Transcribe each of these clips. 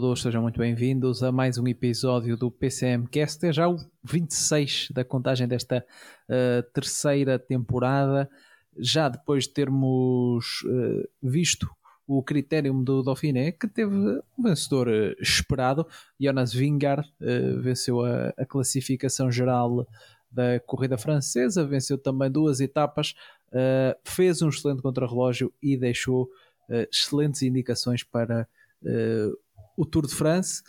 Todos, sejam muito bem-vindos a mais um episódio do PCM Cast. É já o 26 da contagem desta uh, terceira temporada, já depois de termos uh, visto o critério do Dauphiné, que teve um vencedor uh, esperado. Jonas Vingar venceu a, a, classificação geral da corrida francesa, venceu também duas etapas, fez um excelente contrarrelógio e deixou excelentes indicações para o Tour de France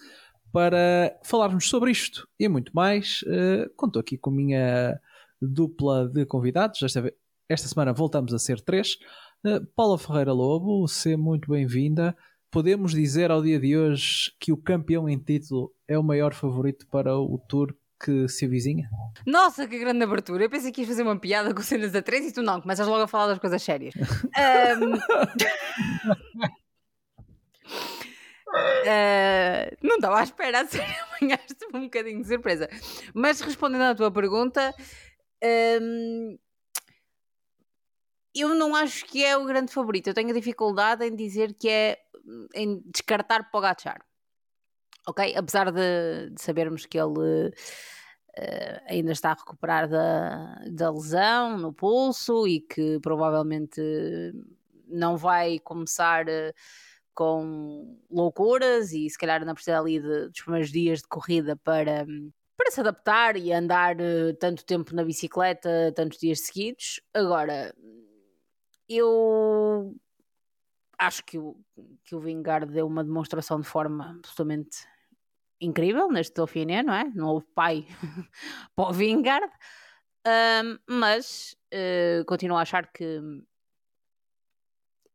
para falarmos sobre isto e muito mais. Uh, conto aqui com a minha dupla de convidados. Esta, esta semana voltamos a ser três. Uh, Paula Ferreira Lobo, seja muito bem-vinda. Podemos dizer ao dia de hoje que o campeão em título é o maior favorito para o Tour que se avizinha? Nossa, que grande abertura! Eu pensei que ias fazer uma piada com cenas da três e tu não, começas logo a falar das coisas sérias. um... Uh, não estava à espera, a sério, apanhaste um bocadinho de surpresa. Mas respondendo à tua pergunta, um, eu não acho que é o grande favorito. Eu tenho dificuldade em dizer que é em descartar Pogacar. Ok? Apesar de, de sabermos que ele uh, ainda está a recuperar da, da lesão no pulso e que provavelmente não vai começar. Uh, com loucuras e se calhar não precisa ali de, dos primeiros dias de corrida para, para se adaptar e andar uh, tanto tempo na bicicleta, tantos dias seguidos. Agora, eu acho que o, que o Vingard deu uma demonstração de forma absolutamente incrível neste Dauphiné, não é? Não houve pai para o Vingard, um, mas uh, continuo a achar que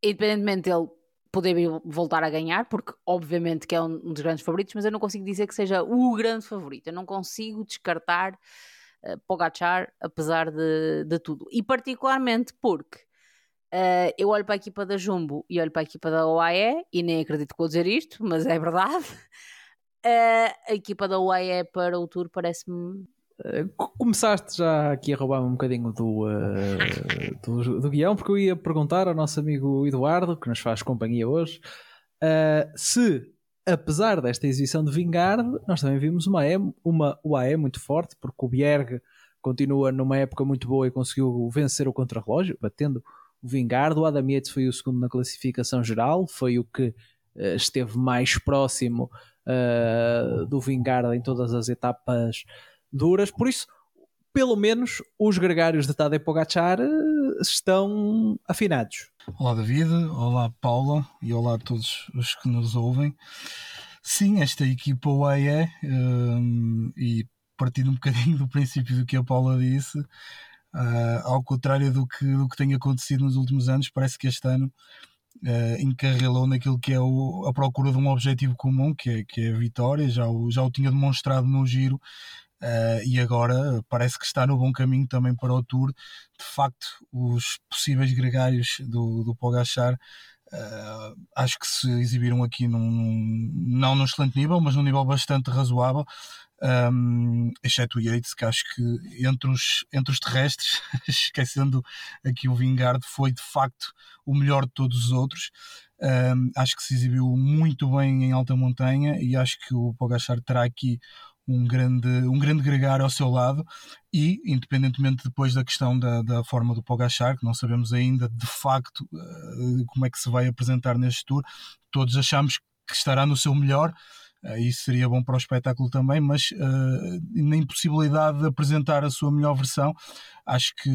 independentemente dele poder voltar a ganhar, porque obviamente que é um, dos grandes favoritos, mas eu não consigo dizer que seja o grande favorito. Eu não consigo descartar uh, Pogacar, apesar de, de tudo. E particularmente porque uh, eu olho para a equipa da Jumbo e olho para a equipa da UAE, e nem acredito que vou dizer isto, mas é verdade. Uh, a equipa da UAE para o Tour parece-me começaste já aqui a roubar um bocadinho do, uh, do, do, guião, porque eu ia perguntar ao nosso amigo Eduardo, que nos faz companhia hoje, uh, se, apesar desta exibição de Vingard, nós também vimos uma, uma UAE muito forte, porque o Bierg continua numa época muito boa e conseguiu vencer o contrarrelógio, batendo o Vingard. O Adam Yates foi o segundo na classificação geral, foi o que uh, esteve mais próximo do Vingard em todas as etapas duras, por isso, pelo menos os gregários de Tadej Pogacar eh, estão afinados. Olá David, olá Paula e olá a todos os que nos ouvem. Sim, esta equipa UAE, um, eh, e partindo um bocadinho do princípio do que a Paula disse, uh, ao contrário do que, do que tem acontecido nos últimos anos, parece que este ano uh, encarrilou naquilo que é o, a procura de um objetivo comum, que é, que é a vitória. Já o, já o tinha demonstrado no giro Uh, e agora parece que está no bom caminho também para o Tour. De facto, os possíveis gregários do, do Pogachar uh, acho que se exibiram aqui num, num, não num excelente nível, mas num nível bastante razoável. Um, exceto o Yates, que acho que entre os, entre os terrestres, esquecendo aqui o Vingard, foi de facto o melhor de todos os outros. Um, acho que se exibiu muito bem em alta montanha e acho que o Pogachar terá aqui um grande, um grande gregário ao seu lado e, independentemente depois da questão da, da forma do Pogachar, que não sabemos ainda de facto uh, como é que se vai apresentar neste tour, todos achamos que estará no seu melhor, uh, isso seria bom para o espetáculo também, mas uh, na impossibilidade de apresentar a sua melhor versão, acho que,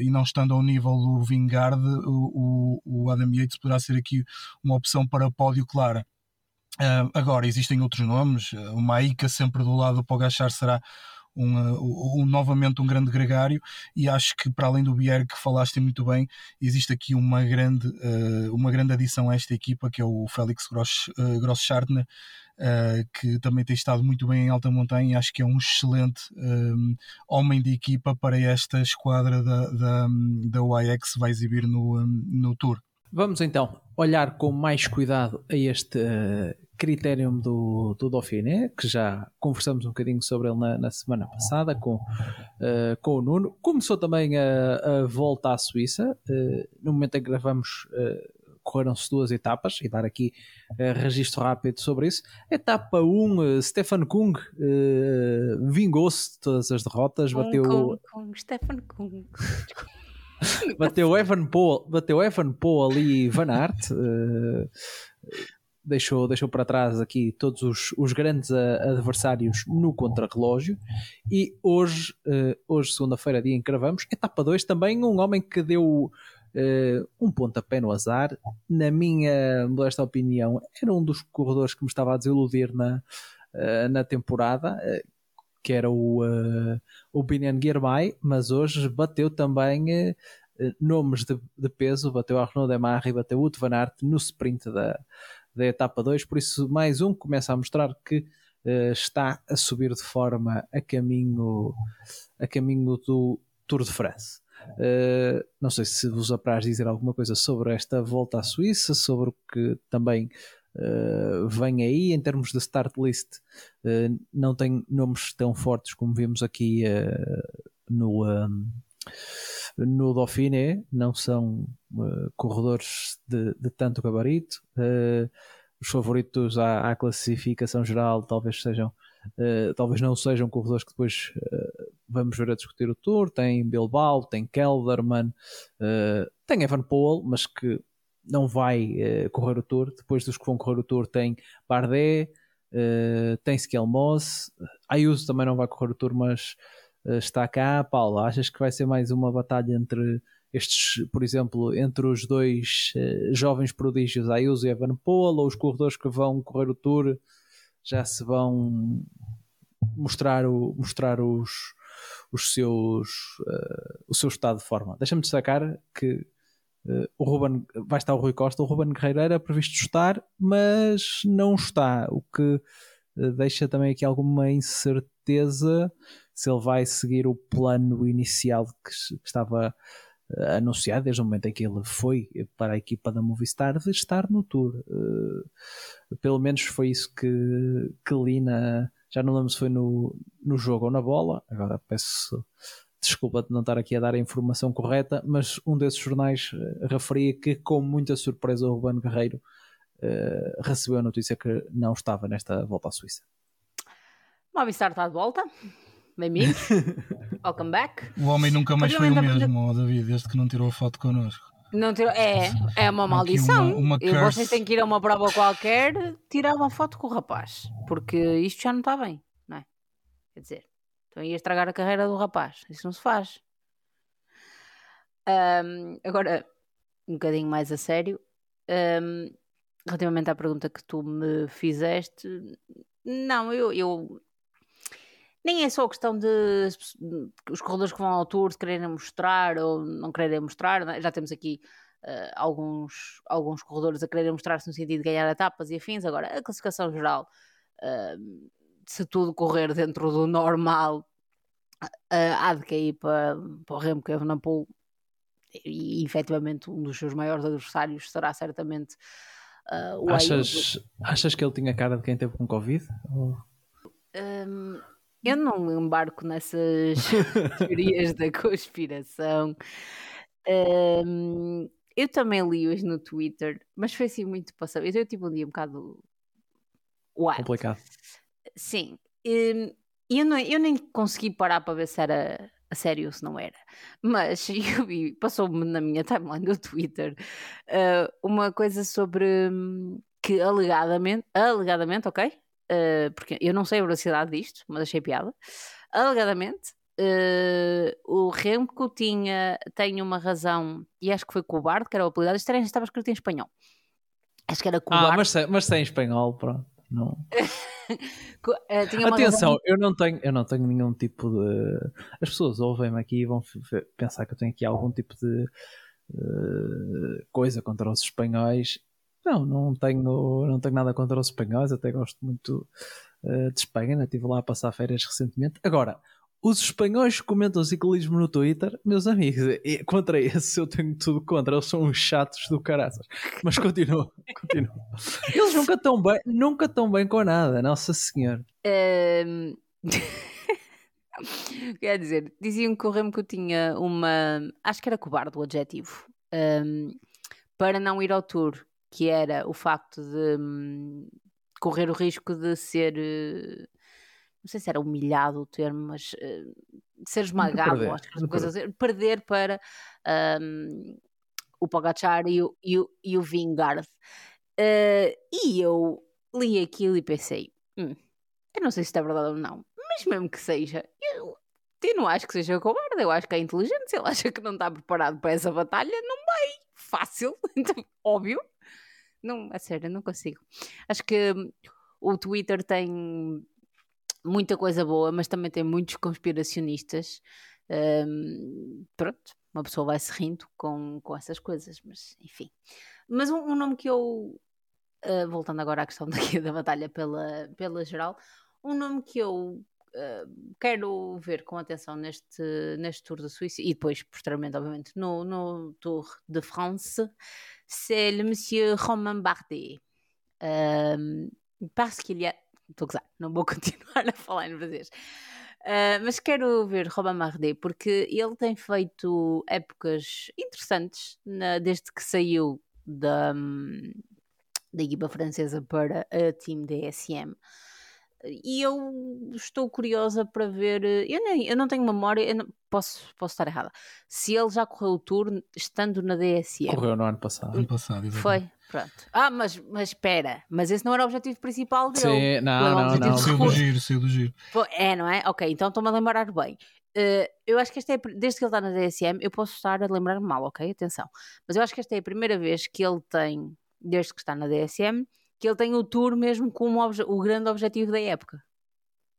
e não estando ao nível do Vingard, o, o, o Adam Yates poderá ser aqui uma opção para pódio clara. Uh, agora, existem outros nomes. Uh, uma Ica sempre do lado do Pogachar será um, um, novamente um grande gregário e acho que para além do Bier que falaste muito bem, existe aqui uma grande, uh, uma grande adição a esta equipa que é o Félix Gross, uh, Gross-Schartner, uh, que também tem estado muito bem em alta montanha e acho que é um excelente um, homem de equipa para esta esquadra da, da, da UAE que se vai exibir no, um, no Tour. Vamos então olhar com mais cuidado a este uh, critério do, do Dauphiné, que já conversamos um bocadinho sobre ele na, na semana passada com, uh, com o Nuno. Começou também a, a volta à Suíça. Uh, no momento em que gravamos, uh, correram-se duas etapas, e dar aqui uh, registro rápido sobre isso. Etapa 1, uh, Stefan Kung vingou-se de todas as derrotas, bateu. Kung, Kung, Stefan Kung. bateu Evan Poel, bateu Evan Poel ali Van Aert. Uh, deixou, deixou para trás aqui todos os, os grandes adversários no contrarrelógio e hoje, uh, hoje segunda-feira, dia em que gravamos, etapa 2, também um homem que deu uh, um pontapé no azar, na minha modesta opinião, era um dos corredores que me estava a desiludir na, uh, na temporada, que era o, o Binian Girmay, mas hoje bateu também nomes de, de, peso, bateu Arnaud Demarre e bateu Wout van Aert no sprint da, da etapa 2, por isso mais um começa a mostrar que uh, está a subir de forma a caminho, a caminho do Tour de France. Uh, não sei se vos apraz dizer alguma coisa sobre esta volta à Suíça, sobre o que também uh, vem aí em termos de start list. Uh, não tem nomes tão fortes como vimos aqui no, um, no Dauphiné, não são uh, corredores de, de, tanto gabarito. Uh, os favoritos à, à, classificação geral talvez sejam, uh, talvez não sejam corredores que depois vamos ver a discutir o Tour. Tem Bilbao, tem Kelderman, tem Evan Poel, mas que não vai correr o Tour. Depois dos que vão correr o Tour tem Bardet, tem Skelmos, Ayuso também não vai correr o Tour, mas eh, está cá. Paulo, achas que vai ser mais uma batalha entre estes, por exemplo, entre os dois uh, jovens prodígios, Ayuso e Evan Poel, ou os corredores que vão correr o Tour já se vão mostrar, o, mostrar os, os seus, uh, o seu estado de forma? Deixa-me destacar que Uh, o Ruben, vai estar o Rui Costa, o Ruben Guerreiro era previsto estar, mas não está, o que uh, deixa também aqui alguma incerteza se ele vai seguir o plano inicial que, estava uh, anunciado desde o momento em que ele foi para a equipa da Movistar de estar no Tour. Pelo menos foi isso que, que. Já não lembro se foi no, no jogo ou na bola, agora peço desculpa de não estar aqui a dar a informação correta, mas um desses jornais uh, referia que, com muita surpresa, o Ruben Guerreiro uh, recebeu a notícia que não estava nesta volta à Suíça. Movistar está de volta. Bem-vindos. Welcome back. O homem nunca mais foi o mesmo, oh, David, desde que não tirou a foto connosco. Não tirou, é, é uma maldição. Uma, uma e vocês têm que ir a uma prova qualquer tirar uma foto com o rapaz, porque isto já não está bem, não é? Quer dizer, então ia estragar a carreira do rapaz. Isso não se faz. Um, agora, um bocadinho mais a sério, um, relativamente à pergunta que tu me fizeste, não, eu, eu nem é só questão de os corredores que vão ao Tour quererem mostrar ou não quererem mostrar, né? já temos aqui uh, alguns, alguns corredores a quererem mostrar-se no sentido de ganhar etapas e afins. Agora, a classificação geral, uh, se tudo correr dentro do normal, uh, há de cair para, para o Remco Evenepoel e, e efetivamente um dos seus maiores adversários será certamente o achas, achas que ele tinha cara de quem teve com Covid? Ou... Um, eu não embarco nessas teorias da conspiração. Um, eu também li hoje no Twitter, mas foi assim muito passado. Eu tive um dia um bocado Wild. complicado. Sim. Um, eu, não, eu nem consegui parar para ver se era a sério ou se não era. Mas eu vi, passou-me na minha timeline do Twitter uh, uma coisa sobre um, que alegadamente, alegadamente, ok? uh, porque eu não sei a velocidade disto, mas achei piada. Alegadamente, uh, o Remco tinha, tem uma razão, e acho que foi cobarde, que era o apelidado, isto estava escrito em espanhol. Acho que era cobarde. Ah, mas, mas tem em espanhol, pronto. Não. Eh, Atenção, eu não tenho, eu não tenho nenhum tipo de. As pessoas ouvem-me aqui e vão pensar que eu tenho aqui algum tipo de eh, coisa contra os espanhóis. Não, não tenho, não tenho nada contra os espanhóis, até gosto muito eh, de Espanha, né? estive lá a passar férias recentemente. Agora, os espanhóis que comentam ciclismo no Twitter, meus amigos, e- contra esse eu tenho tudo contra, eles são uns chatos do caraças. Mas continua, continua. Eles nunca estão bem, nunca estão bem com nada, Nossa Senhora. Ahm, Quer dizer, diziam que o Remco tinha uma. Acho que era cobarde o adjetivo. ahm, para não ir ao tour, que era o facto de hum, correr o risco de ser. Não sei se era humilhado o termo, mas de ser esmagado, perder, acho que era de uma coisa assim, perder para ahm, o Pogacar e o, e o, e o Vingard. Eh, e eu li aquilo e pensei: "Hum, eu não sei se isto é verdade ou não, mas mesmo que seja, eu, eu não acho que seja cobarde, eu acho que é inteligente. Se ele acha que não está preparado para essa batalha, não vai. Fácil, então, óbvio. Não, a sério, não consigo. Acho que o Twitter tem muita coisa boa, mas também tem muitos conspiracionistas. Hum, pronto, uma pessoa vai se rindo com, com essas coisas, mas enfim. Mas um, um nome que eu, uh, voltando agora à questão daqui da batalha pela, pela geral, um nome que eu uh, quero ver com atenção neste, neste Tour da Suíça e depois, posteriormente, obviamente, no, no Tour de France, c'est le monsieur Romain Bardet. Um, parce qu'il y a. Estou a gozar, não vou continuar a falar em francês. Uh, mas quero ver Romain Bardet porque ele tem feito épocas interessantes na- desde que saiu da, hum, da equipa francesa para a Team DSM. E eu estou curiosa para ver. Eu, nem, eu não tenho memória, eu não- posso, posso estar errada. Se ele já correu o tour estando na DSM. Correu no ano passado. Ano passado, exatamente. Foi, pronto. Ah, mas, mas espera, mas esse não era o objetivo principal dele. Sim, não, não, objetivo não. Saiu do giro, saiu do giro. Pô, É, não é? Ok, então estou-me a lembrar bem. Eh, eu acho que esta é, desde que ele está na DSM, eu posso estar a lembrar-me mal, ok? Atenção. Mas eu acho que esta é a primeira vez que ele tem, desde que está na DSM, que ele tem o Tour mesmo como o grande objetivo da época.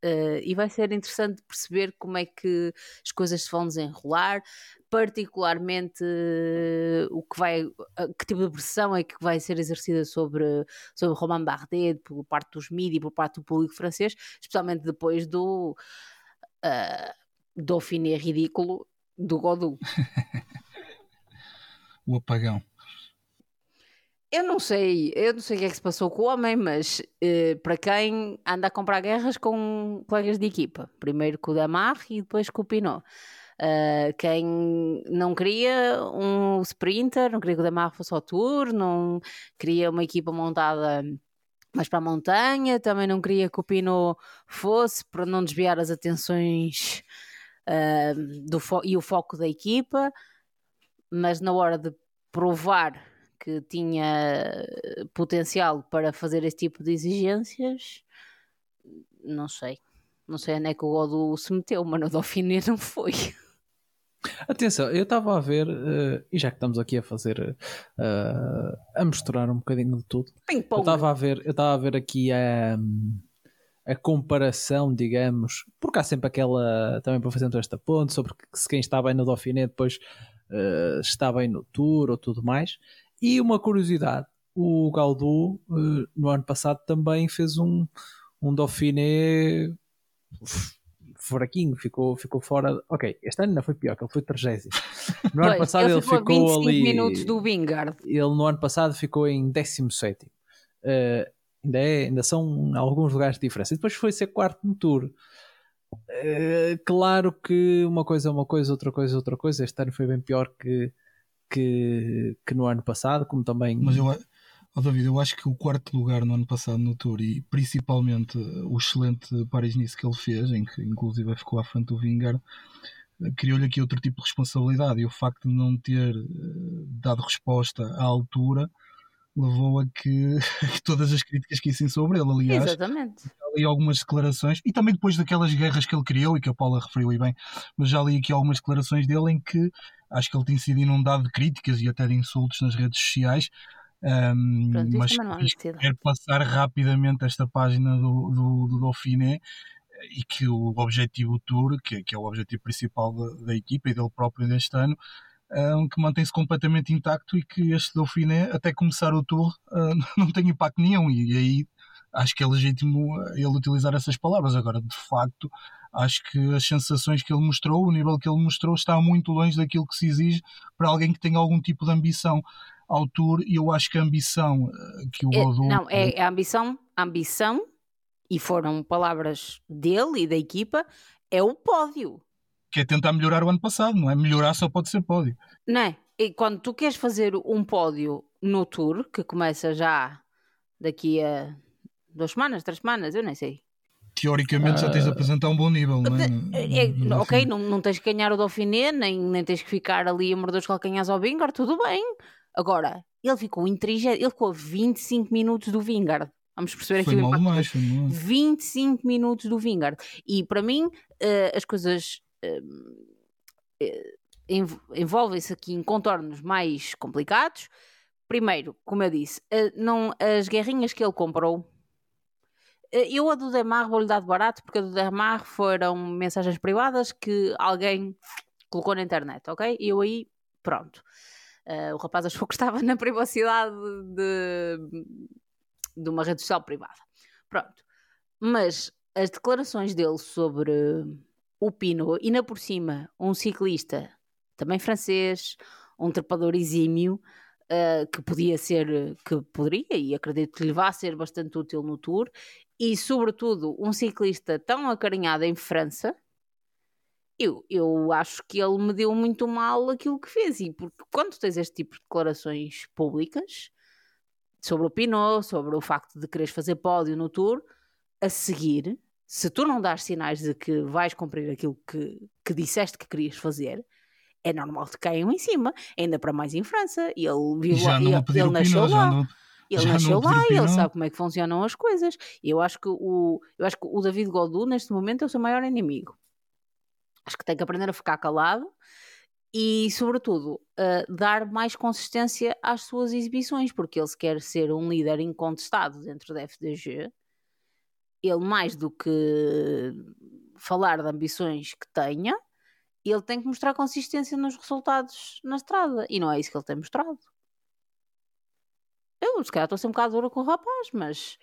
Eh, e vai ser interessante perceber como é que as coisas se vão desenrolar, particularmente eh, o que vai, eh, que tipo de pressão é que vai ser exercida sobre, sobre Romain Bardet por parte dos mídias, por parte do público francês, especialmente depois do uh, Dauphiné ridículo do Godou. O apagão. Eu não sei, eu não sei o que é que se passou com o homem, mas eh, para quem anda a comprar guerras com colegas de equipa, primeiro com o Damar e depois com o Pinot. Uh, quem não queria um sprinter, não queria que o Damar fosse ao Tour, não queria uma equipa montada mais para a montanha, também não queria que o Pinot fosse para não desviar as atenções uh, do e o foco da equipa, mas na hora de provar que tinha potencial para fazer esse tipo de exigências, não sei. Não sei onde é que o Godo se meteu, mas no Dauphiné não foi. Atenção, eu estava a ver, eh, e já que estamos aqui a fazer, eh, a misturar um bocadinho de tudo, eu estava a ver, eu estava a ver aqui a, a comparação, digamos, porque há sempre aquela, também para fazer esta ponte, sobre se quem está bem no Dauphiné depois eh, está bem no Tour ou tudo mais. E uma curiosidade, o Gaudu eh, no ano passado também fez um, um Dauphiné fraquinho, ficou, ficou fora. Ok, este ano ainda foi pior, que ele foi 30. No ano Pois, passado ele, ficou a ficou 25 ali. minutos do. Ele no ano passado ficou em 17. Uh, ainda, é, ainda são alguns lugares de diferença. E depois foi ser quarto no Tour. Uh, claro que uma coisa é uma coisa, outra coisa é outra coisa. Este ano foi bem pior que, que, que no ano passado, como também. Mas eu, oh David, eu acho que o quarto lugar no ano passado no Tour e principalmente o excelente Paris-Nice que ele fez, em que inclusive ficou à frente do Vingar, criou-lhe aqui outro tipo de responsabilidade e o facto de não ter uh, dado resposta à altura levou a que, todas as críticas que caíssem sobre ele, aliás. Exatamente. li algumas declarações, e também depois daquelas guerras que ele criou e que a Paula referiu e bem, mas já li aqui algumas declarações dele em que acho que ele tem sido inundado de críticas e até de insultos nas redes sociais, Um, Pronto, mas quero passar rapidamente esta página do, do, do Dauphiné e que o objetivo Tour, que, que é o objetivo principal da, da equipa e dele próprio deste ano, um, que mantém-se completamente intacto e que este Dauphiné, até começar o Tour, uh, não tem impacto nenhum. E, e aí acho que é legítimo ele utilizar essas palavras. Agora, de facto, acho que as sensações que ele mostrou, o nível que ele mostrou, está muito longe daquilo que se exige para alguém que tenha algum tipo de ambição ao Tour. E eu acho que a ambição que o É, Godot. não, é a ambição, ambição, e foram palavras dele e da equipa, é o pódio. Que é tentar melhorar o ano passado, não é? Melhorar só pode ser pódio. Não é? E quando tu queres fazer um pódio no Tour, que começa já daqui a duas semanas, três semanas, eu nem sei. Teoricamente já tens de apresentar um bom nível, não é? É, no- no ok, não, não tens que ganhar o Dauphiné, nem, nem tens que ficar ali a morder os calcanhares ao Vingard, tudo bem. Agora, ele ficou em 30, ele ficou a 25 minutos do Vingard. Vamos perceber Foi aqui o mal impacto demais, foi mal. 25 minutos do Vingard. E para mim, eh, as coisas envolvem-se aqui em contornos mais complicados. Primeiro, como eu disse, eh, não, as guerrinhas que ele comprou. eh, Eu a do Demar vou-lhe dar de barato, porque a do Demar foram mensagens privadas que alguém colocou na internet, ok? E eu aí, pronto. Eh, o rapaz achou que estava na privacidade de, de uma rede social privada. Pronto. Mas as declarações dele sobre o Pinot, e ainda por cima, um ciclista também francês, um trepador exímio, eh, que podia ser, que poderia, e acredito que lhe vá ser bastante útil no Tour, e sobretudo um ciclista tão acarinhado em França, eu, eu acho que ele me deu muito mal aquilo que fez, e porque quando tens este tipo de declarações públicas sobre o Pinot, sobre o facto de quereres fazer pódio no Tour, a seguir, se tu não dás sinais de que vais cumprir aquilo que, que disseste que querias fazer, é normal que caiam em cima, ainda para mais em França. Ele, viu, Já lá- ele, ele nasceu lá. não, Ele nasceu lá e ele sabe como é que funcionam as coisas. Eu acho que o, eu acho que o David Godou, neste momento, é o seu maior inimigo. Acho que tem que aprender a ficar calado e, sobretudo, a dar mais consistência às suas exibições, porque ele se quer ser um líder incontestado dentro da FDG. Ele, mais do que falar de ambições que tenha, ele tem que mostrar consistência nos resultados na estrada. E não é isso que ele tem mostrado. Eu, se calhar, estou a ser um bocado dura com o rapaz, mas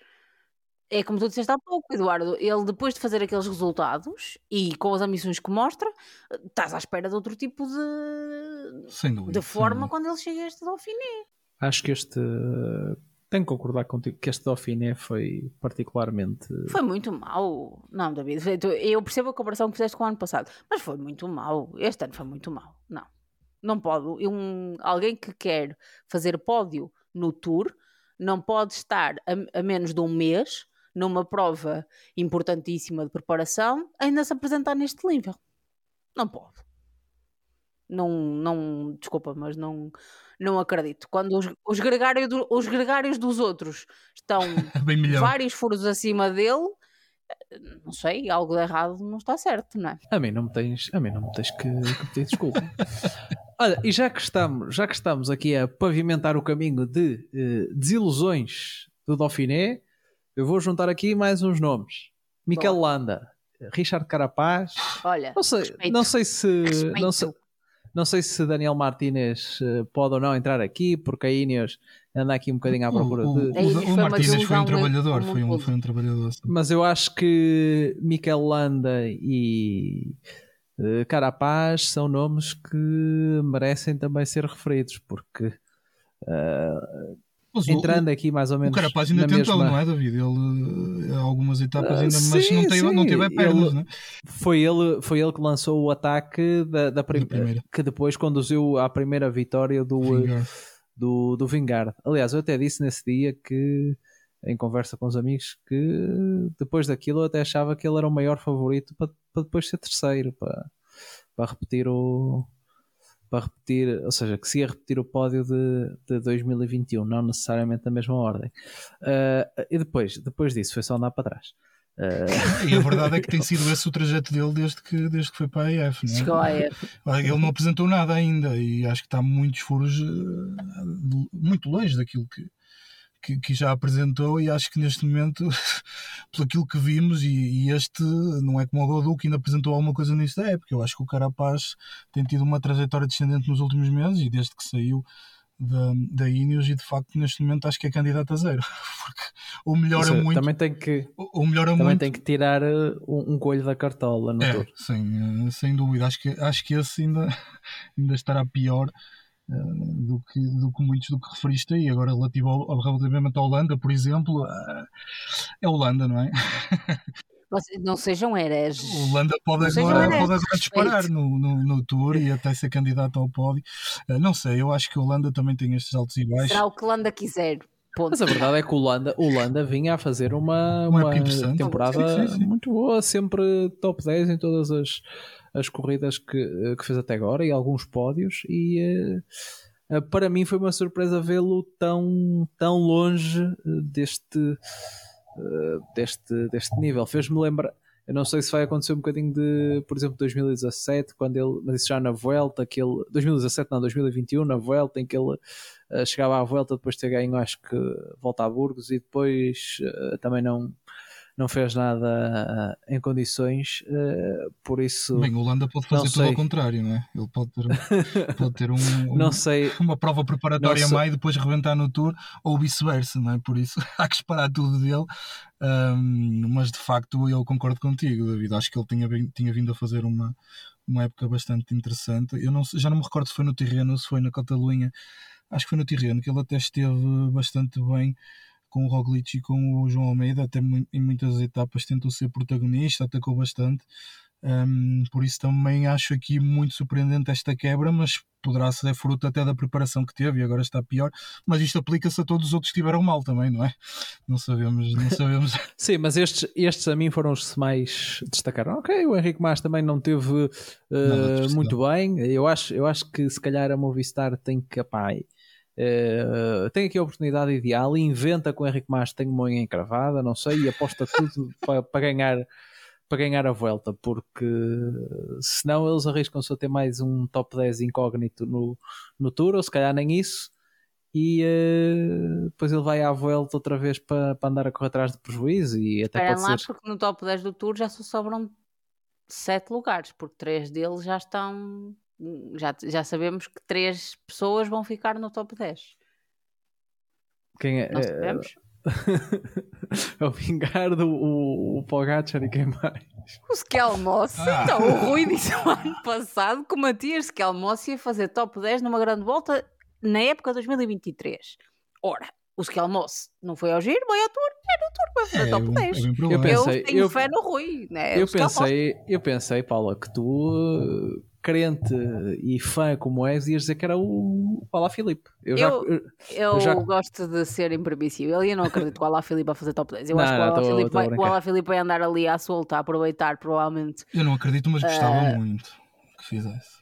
é como tu disseste há pouco, Eduardo. Ele, depois de fazer aqueles resultados e com as ambições que mostra, estás à espera de outro tipo de, sem dúvida. de forma quando ele chega a este Dauphiné. Acho que este. Tenho que concordar contigo que este Dauphiné foi particularmente. Foi muito mau. Não, David, eu percebo a comparação que fizeste com o ano passado, mas foi muito mau. Este ano foi muito mau. Não. Não pode. Um, alguém que quer fazer pódio no Tour não pode estar a, a menos de um mês numa prova importantíssima de preparação ainda se apresentar neste nível. Não pode. Não, não, desculpa, mas não, não acredito. Quando os, os, gregários do- os gregários dos outros estão vários furos acima dele, eh, não sei, algo de errado não está certo, não é? A mim não me tens, a mim não me tens que, que pedir desculpa. Olha, e já que, estamos, já que estamos aqui a pavimentar o caminho de eh, desilusões do Dauphiné, eu vou juntar aqui mais uns nomes. Mikel Landa, Richard Carapaz, Olha, não sei, respeito. não sei se Respeito. não sei, não sei se Daniel Martínez eh, pode ou não entrar aqui, porque a Ineos anda aqui um bocadinho à procura o, de. o, o, foi o Martínez foi um trabalhador, foi um, foi um trabalhador. sim. Mas eu acho que Mikel Landa e eh, Carapaz são nomes que merecem também ser referidos, porque Mas o- entrando aqui mais ou o, menos. o Carapaz ainda tentou, mesma- não é, David? Ele, eh, algumas etapas Ah, ainda, mas sim, não, teve, não teve a pernas, ele- né? Foi ele, foi ele que lançou o ataque da, da prim- Da primeira. que depois conduziu à primeira vitória do, eh, Vingar. do, do Vingard. Aliás, eu até disse nesse dia que, em conversa com os amigos, que depois daquilo eu até achava que ele era o maior favorito para, para depois ser terceiro, para, para repetir o. Para repetir, ou seja, que se ia repetir o pódio de, de 2021, não necessariamente na mesma ordem. Ah, e depois, depois disso, foi só andar para trás. Ah, E a verdade é que tem sido esse o trajeto dele desde que, desde que foi para a EF. não é? Chegou a EF. Ele não apresentou nada ainda e acho que está muitos furos eh, muito longe daquilo que, que, que, já apresentou e acho que neste momento, pelo aquilo que vimos, e, e este não é como o Godu que ainda apresentou alguma coisa nisto da época. Eu acho que o Carapaz tem tido uma trajetória descendente nos últimos meses e desde que saiu da, da Ineos e de facto neste momento acho que é candidato a zero porque o melhor é muito também tem que o, melhor também muito tem que tirar uh, um, um coelho da cartola no é, tour. sim, uh, sem dúvida acho que, acho que esse ainda, ainda estará pior do, que, do que muitos do que referiste aí agora relativo ao, relativamente à Holanda por exemplo uh, é Holanda não é? Não sejam hereges. O Landa pode agora, pode agora disparar no, no, no, Tour e até ser candidato ao pódio. Uh, não sei, eu acho que o Landa também tem estes altos e baixos. Será o que o Landa quiser. Ponto. Mas a verdade é que o Landa, o Landa vinha a fazer uma, uma, uma temporada sim, sim, sim. muito boa, sempre top 10 em todas as, as corridas que, que fez até agora e alguns pódios. E uh, para mim foi uma surpresa vê-lo tão, tão longe deste eh, deste, deste nível. Fez-me lembrar, eu não sei se vai acontecer um bocadinho de, por exemplo, 2017, quando ele, mas isso já na Vuelta, que ele, 2017 não, 2021, na Vuelta, em que ele chegava à Vuelta depois de ter ganho, acho que volta a Burgos e depois também não não fez nada uh, em condições, uh, por isso. Bem, o Holanda pode fazer tudo ao contrário, não é? Ele pode ter, pode ter um, um, sei. uma prova preparatória a e depois reventar no Tour, ou vice-versa, não é? Por isso há que esperar tudo dele. Um, mas de facto eu concordo contigo, David. Acho que ele tinha, tinha vindo a fazer uma, uma época bastante interessante. Eu não, já não me recordo se foi no Tirreno ou se foi na Catalunha. Acho que foi no Tirreno, que ele até esteve bastante bem com o Roglic e com o João Almeida, até em muitas etapas tentou ser protagonista, atacou bastante. Um, por isso também acho aqui muito surpreendente esta quebra, mas poderá ser fruto até da preparação que teve e agora está pior. Mas isto aplica-se a todos os outros que estiveram mal também, não é? Não sabemos, não sabemos. Sim, mas estes, estes a mim foram os que mais destacaram. Ok, o Henrique Mas também não teve uh, muito bem. Eu acho, eu acho que se calhar a Movistar tem que, pá, Uh, tem aqui a oportunidade ideal e inventa com o Henrique Mas tem uma unha encravada, não sei, e aposta tudo para, para, ganhar para ganhar a volta, porque senão eles arriscam-se a ter mais um top 10 incógnito no, no Tour, ou se calhar nem isso, e uh, depois ele vai à volta outra vez para, para andar a correr atrás de prejuízo e até Espera pode lá, ser... porque no top 10 do Tour já só sobram 7 lugares, porque 3 deles já estão já, já sabemos que três pessoas vão ficar no top 10. Quem é? Não sabemos? é o Vingardo, o, o Pogacar e quem mais? O Skelmossi. Ah. Então, o Rui disse no ano passado que o Matias Skelmossi ia fazer top 10 numa grande volta na época de 2023. Ora, o Skelmossi não foi ao giro, foi ao Tour, é no Tour, vai fazer é, top 10. É eu, pensei, eu tenho eu, fé no Rui. Né? Eu, pensei, eu pensei, Paula, que tu crente e fã como és, ias dizer que era o Alá Filipe. Eu, já, eu, eu, eu já... gosto de ser impermissível e eu não acredito que o Alá Filipe vai fazer top 10. Eu não, acho que o Alá, Filipe vai, o Alá Filipe vai andar ali à solta, a aproveitar, provavelmente. Eu não acredito, mas gostava uh... muito que fizesse.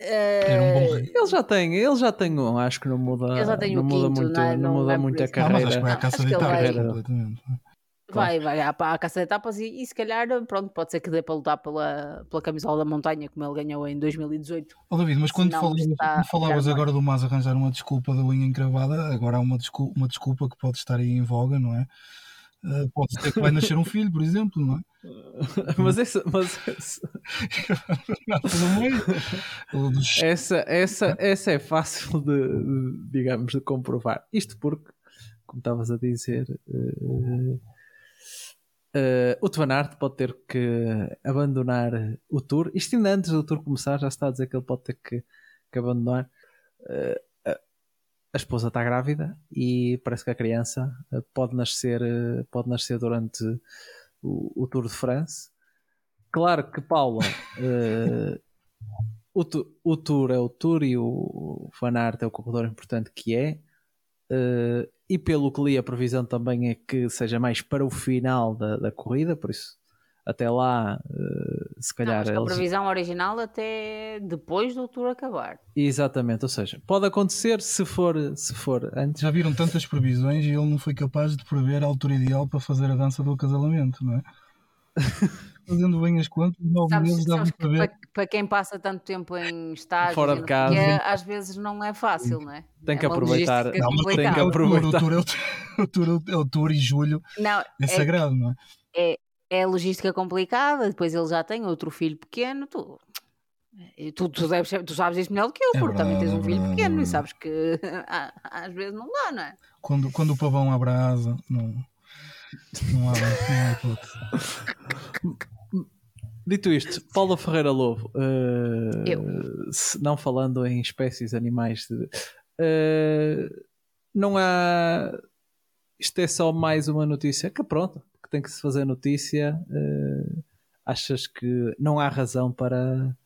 Uh... Era um bom rei. Ele já tem, ele já tem um, acho que não muda, não muda quinto, muito, não, é? não, muda muito a carreira. Ah, mas acho que vai à caça de carreira completamente. Vai, vai à, à caça de etapas e, e, se calhar, pronto, pode ser que dê para lutar pela, pela camisola da montanha, como ele ganhou em 2018. Oh, David, mas quando, falavas, quando falavas agora do Mas arranjar uma desculpa da unha encravada, agora há uma desculpa, uma desculpa que pode estar aí em voga, não é? Uh, pode ser que vai nascer um filho, por exemplo, não é? mas essa, mas essa, essa, essa é fácil de, de, digamos, de comprovar. Isto porque, como estavas a dizer, uh, Uh, o Tvanart pode ter que abandonar o tour. Isto ainda antes do tour começar, já está a dizer que ele pode ter que, que abandonar. Uh, a esposa está grávida e parece que a criança uh, pode nascer, pode nascer durante o, o, Tour de France. Claro que Paula, o, o, Tour é o Tour e o Van Aert é o corredor importante que é. Uh, e pelo que li, a previsão também é que seja mais para o final da, da corrida, por isso até lá, uh, se calhar. Não, eles... A previsão original até depois do tour acabar. Exatamente, ou seja, pode acontecer se for, se for antes. Já viram tantas previsões e ele não foi capaz de prever a altura ideal para fazer a dança do acasalamento, não é? fazendo bem as contas, nove Sabes, meses sabes para ver. para, para quem passa tanto tempo em estágio, Fora de casa. quê, às vezes não é fácil, não é? Tem que É aproveitar. Não, mas tem que aproveitar. o tour, o tour, é o tour, é o tour e julho Não, é é, sagrado, não é? é logística complicada, depois ele já tem outro filho pequeno, tu, tu, tu, deves, tu sabes isso melhor do que eu, É porque também tens verdade, um é filho verdade, pequeno é e sabes que às vezes não dá, não é? Quando, quando o pavão abre a asa, não, não há, não há hipótese. Dito isto, Paula Ferreira Lobo, eh, Eu. se- não falando em espécies animais, de- eh, não há. Isto é só mais uma notícia que pronto, que tem que se fazer notícia. eh, achas que não há razão para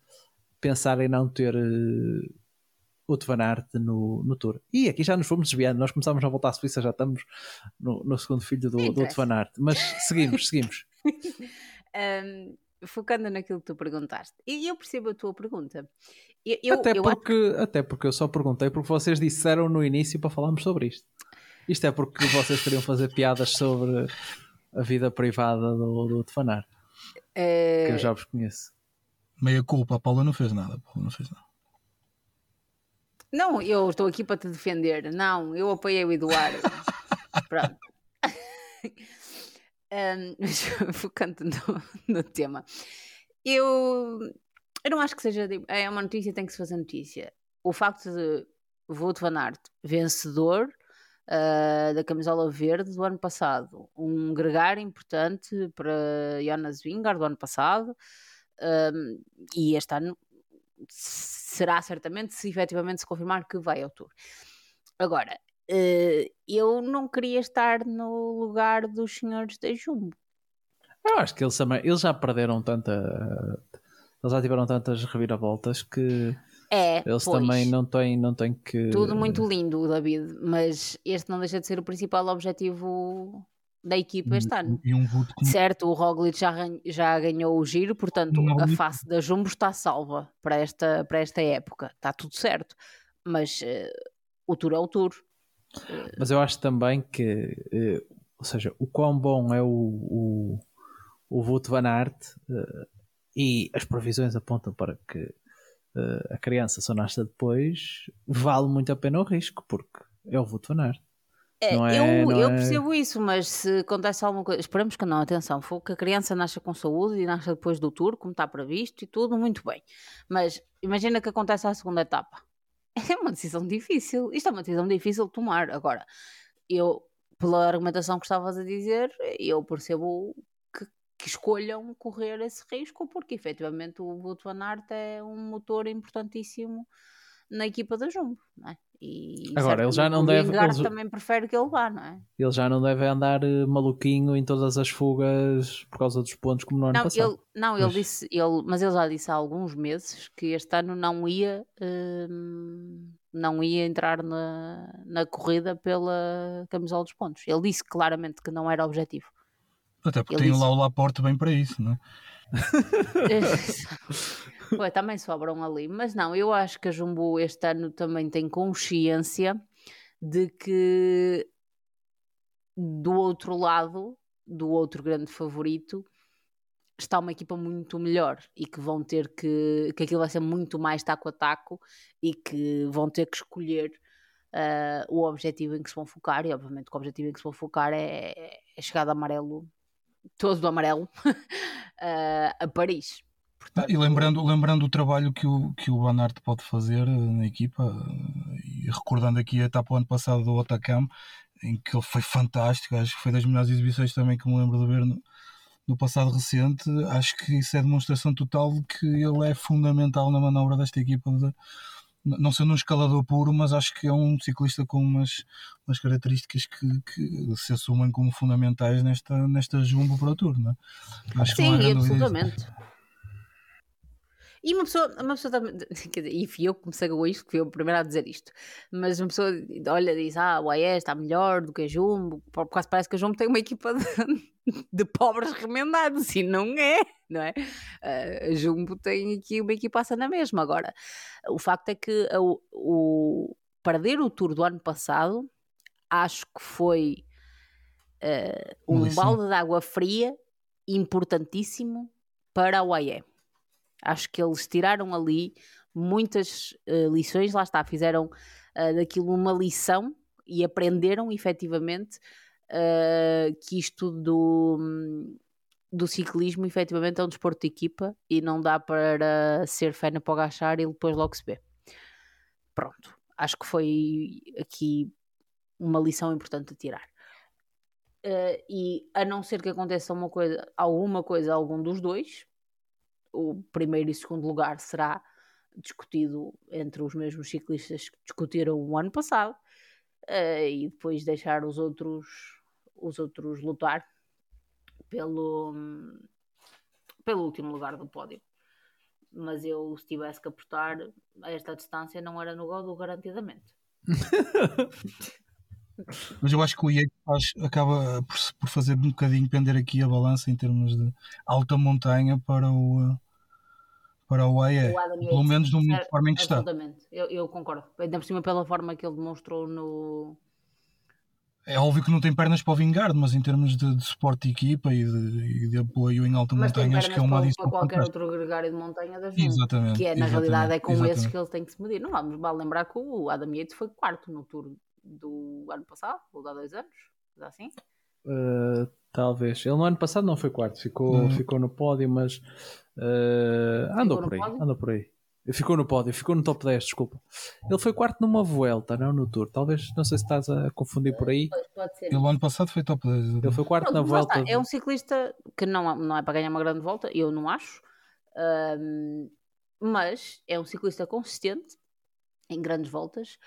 pensar em não ter eh, o Van Aert no, no Tour? E aqui já nos fomos desviando, nós começámos a voltar à Suíça, já estamos no, no segundo filho do, do interessa. Van Aert, mas seguimos, seguimos. Ahm, focando naquilo que tu perguntaste, e eu percebo a tua pergunta. Eu, eu, até, eu acho- porque, até porque eu só perguntei porque vocês disseram no início para falarmos sobre isto. Isto é porque vocês queriam fazer piadas sobre a vida privada do, do Tefanar, que eh, eu já vos conheço. Meia culpa, a Paula não fez nada. a Paula não fez nada. Não, eu estou aqui para te defender. Não, eu apoiei o Eduardo. Pronto. Mas focando no, no tema, eu, eu não acho que seja. tipo, É uma notícia, tem que se fazer notícia. O facto de Wout van Aert, vencedor ah, da camisola verde do ano passado, um gregário importante para Jonas Vingar do ano passado, ahm, e este ano será certamente se efetivamente se confirmar que vai ao Tour. Agora, eh, eu não queria estar no lugar dos senhores da Jumbo. Eu acho que eles também, eles já perderam tanta. Eles já tiveram tantas reviravoltas que É, eles pois, também não têm, não têm que. tudo muito lindo, David, mas este não deixa de ser o principal objetivo da equipa este ano. E um voto como Certo, o Roglic já, já ganhou o giro, portanto Não, a face da Jumbo está salva para esta, para esta época, está tudo certo. Mas eh, o Tour é o Tour. Mas eu acho também que, eh, ou seja, o quão bom é o, o, o van Aert eh, e as previsões apontam para que eh, a criança só nasça depois, vale muito a pena o risco, porque é o Wout van Aert. É, Não é- eu, eu é- percebo isso, mas se acontece alguma coisa, esperamos que não, atenção, for que a criança nasça com saúde e nasça depois do tour, como está previsto e tudo, muito bem. Mas imagina que acontece a segunda etapa. É uma decisão difícil. Isto é uma decisão difícil de tomar. Agora, eu, pela argumentação que estavas a dizer, eu percebo que, que escolham correr esse risco, porque efetivamente o Aert é um motor importantíssimo na equipa da Jumbo, não é? E Agora, ele já não o deve- eles- também prefere que ele vá, não é? Ele já não deve andar eh, maluquinho em todas as fugas por causa dos pontos como no ano Não, passado. ele, não ele Pois. disse, ele, mas ele já disse há alguns meses que este ano não ia, hum, não ia entrar na, na corrida pela camisola dos pontos. Ele disse claramente que não era objetivo. Até porque Ele tem disse- lá o Laporte bem para isso, não é? Ué, também sobram ali, mas não, eu acho que a Jumbo este ano também tem consciência de que do outro lado, do outro grande favorito, está uma equipa muito melhor e que vão ter que, que aquilo vai ser muito mais taco a taco e que vão ter que escolher ah, o objetivo em que se vão focar e obviamente o objetivo em que se vão focar é, é chegar de amarelo, todo do amarelo, ah, a Paris. Ah, E lembrando, lembrando o trabalho que o, que o Van Aert pode fazer eh, na equipa, eh, e recordando aqui a etapa do ano passado do Otacam, em que ele foi fantástico, acho que foi das melhores exibições também que me lembro de ver no, no passado recente, acho que isso é demonstração total de que ele é fundamental na manobra desta equipa, de- não sendo um escalador puro, mas acho que é um ciclista com umas, umas características que, que se assumem como fundamentais nesta, nesta Jumbo para o Tour, não é? Acho Sim, disso. E uma pessoa, uma pessoa também, quer dizer, e fui eu que comecei com isto, que fui eu a primeira a dizer isto, mas uma pessoa olha e diz: Ah, o AES está melhor do que a Jumbo, quase parece que a Jumbo tem uma equipa de, de pobres remendados, e não é, não é? Ah, A Jumbo tem aqui uma equipaça na mesma. Agora, o facto é que a- o, o- perder o tour do ano passado, acho que foi ah, um balde de água fria importantíssimo para a UAE. Acho que eles tiraram ali muitas uh, lições, lá está, fizeram uh, daquilo uma lição e aprenderam efetivamente uh, que isto do, do ciclismo efetivamente é um desporto de equipa e não dá para ser fé na Pogachar e depois logo se vê. Pronto, acho que foi aqui uma lição importante a tirar. E a não ser que aconteça uma coisa, alguma coisa a algum dos dois, o primeiro e segundo lugar será discutido entre os mesmos ciclistas que discutiram o ano passado uh, e depois deixar os outros os outros lutar pelo pelo último lugar do pódio. Mas eu se tivesse que apostar a esta distância não era no Godo garantidamente. Mas eu acho que o IE acaba por, por, fazer um bocadinho pender aqui a balança em termos de alta montanha para o para o AE, pelo menos no momento forma em que está. Eu, eu concordo. Ainda por cima pela forma que ele demonstrou no. É óbvio que não tem pernas para o Vingard, mas em termos de, de suporte de equipa e de, e de apoio em alta mas montanha, acho que é uma adição. Para qualquer outro gregário de montanha das Exatamente. Que é, na realidade é com exatamente. esses que ele tem que se medir. Não vamos vale lembrar que o Adam Yates foi quarto no tour do ano passado, ou de há dois anos, assim. Uh, talvez. Ele no ano passado não foi quarto, ficou, uhum. ficou no pódio, mas Uh, andou por aí, andou por aí. Ficou no pódio, ficou no top 10, desculpa. Ele foi quarto numa volta, não no Tour. Talvez, não sei se estás a confundir por aí. Pode ser. Ele ano passado foi top 10. Ele foi quarto não, na volta. Está. É um ciclista que não, não é para ganhar uma grande volta, eu não acho. Um, mas é um ciclista consistente em grandes voltas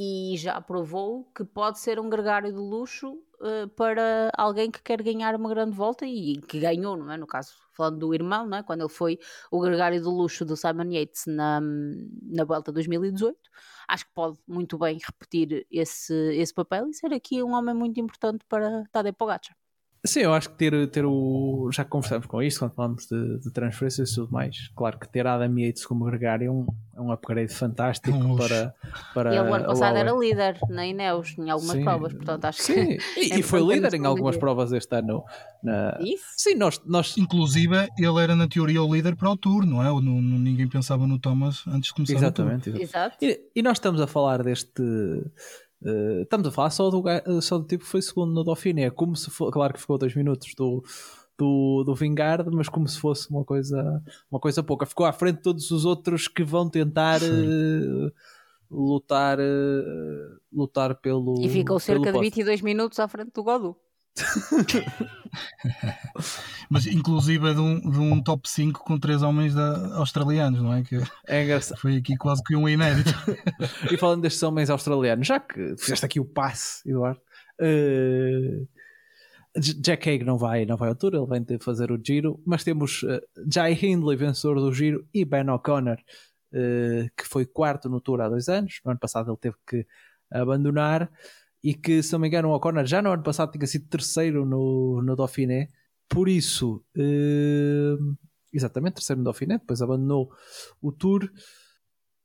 e já provou que pode ser um gregário de luxo uh, para alguém que quer ganhar uma grande volta e que ganhou, não é? No caso, falando do irmão, não é? Quando ele foi o gregário de luxo do Simon Yates na, na volta 2018, acho que pode muito bem repetir esse, esse papel e ser aqui um homem muito importante para Tadej Pogacar. Sim, eu acho que ter, ter o. Já conversamos com isso quando falamos de, de transferências e tudo mais. Claro que ter Adam Yates como gregário é um, é um upgrade fantástico para, para. E o ano passado era líder na Ineos, em algumas Sim. provas, portanto acho Sim. que. Sim, e, é e foi líder em algumas provas este ano. Na... Isso? Sim, nós, nós. Inclusive, ele era na teoria o líder para o Tour, não é? Não, ninguém pensava no Thomas antes de começar exatamente, o Tour. Exato. E, e nós estamos a falar deste Uh, estamos a falar só do, só do tipo que foi segundo no Dauphiné, como se for, claro que ficou dois minutos do, do, do Vingard, mas como se fosse uma coisa, uma coisa pouca. Ficou à frente de todos os outros que vão tentar uh, lutar, uh, lutar pelo. E ficou cerca de 22 minutos à frente do Godu. Mas inclusive é de um, de um top 5 com três homens da, australianos, não é? Que é engraçado. Foi aqui quase que um inédito. e falando destes homens australianos, já que fizeste aqui o passe, Eduardo, uh, Jack Haig não vai, não vai ao tour, ele vem de fazer o giro, mas temos uh, Jai Hindley, vencedor do giro, e Ben O'Connor, uh, que foi quarto no tour há dois anos. No ano passado ele teve que abandonar e que, se não me engano, o O'Connor já no ano passado tinha sido terceiro no, no Dauphiné, por isso, uh, exatamente, terceiro no Dauphiné, depois abandonou o Tour.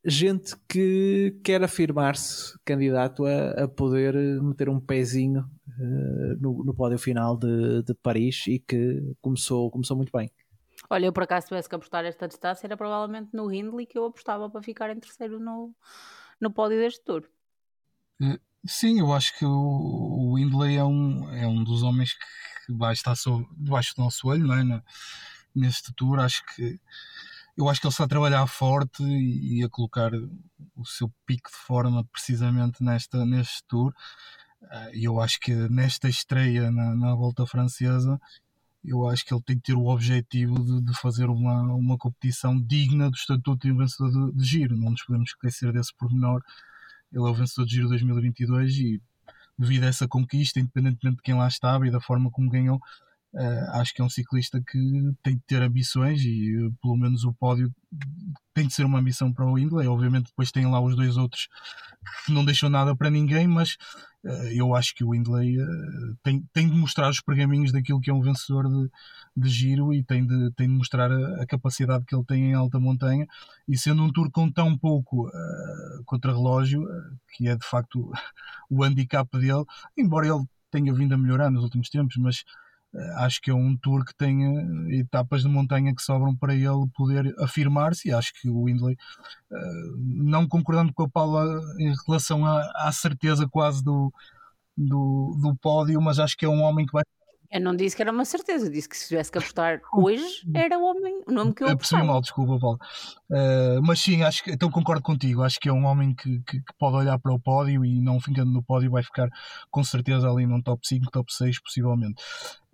Gente que quer afirmar-se candidato a, a, poder meter um pezinho uh, no, no pódio final de, de Paris e que começou, começou muito bem. Olha, eu por acaso tivesse que apostar esta distância, era provavelmente no Hindley que eu apostava para ficar em terceiro no, no pódio deste tour. Sim, eu acho que o, o Windley é um, é um dos homens que vai estar sob, debaixo do nosso olho, não é? neste tour. Acho que eu acho que ele está a trabalhar forte e, e a colocar o seu pico de forma precisamente nesta, neste tour. Ah, e eu acho que nesta estreia na, na volta francesa, eu acho que ele tem que ter o objetivo de, de fazer uma, uma competição digna do estatuto de vencedor de, de giro. Não nos podemos esquecer desse pormenor ele é o vencedor de Giro 2022 e devido a essa conquista, independentemente de quem lá estava e da forma como ganhou, uh, acho que é um ciclista que tem de ter ambições e uh, pelo menos o pódio tem de ser uma ambição para o Hindley. Obviamente depois tem lá os dois outros que não deixam nada para ninguém, mas uh, eu acho que o Hindley tem, tem de mostrar os pergaminhos daquilo que é um vencedor de, de giro e tem de, tem de mostrar a, a, capacidade que ele tem em alta montanha e sendo um tour com tão pouco uh, contra-relógio, uh, que é de facto o handicap dele, embora ele tenha vindo a melhorar nos últimos tempos, mas acho que é um tour que tem uh, etapas de montanha que sobram para ele poder afirmar-se acho que o Windley, uh, não concordando com a Paula em relação à, à certeza quase do, do, do pódio, mas acho que é um homem que vai eu não disse que era uma certeza, disse que se tivesse que apostar hoje era o homem, o nome que eu apostava. mal, desculpa, Paulo. Uh, mas sim, acho que, então concordo contigo. Acho que é um homem que, que, que, pode olhar para o pódio e não ficando no pódio vai ficar com certeza ali num top 5, top 6, possivelmente.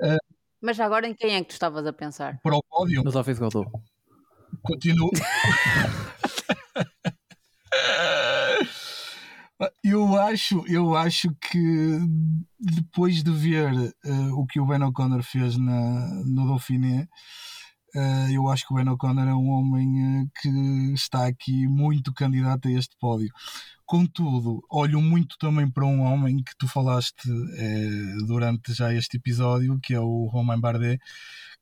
Uh, mas agora em quem é que tu estavas a pensar? Para o pódio? No David Godot. Continuo. Eu acho, eu acho que depois de ver uh, o que o Ben O'Connor fez na, no Dauphiné, uh, eu acho que o Ben O'Connor é um homem uh, que está aqui muito candidato a este pódio. Contudo, olho muito também para um homem que tu falaste durante já este episódio, que é o Romain Bardet,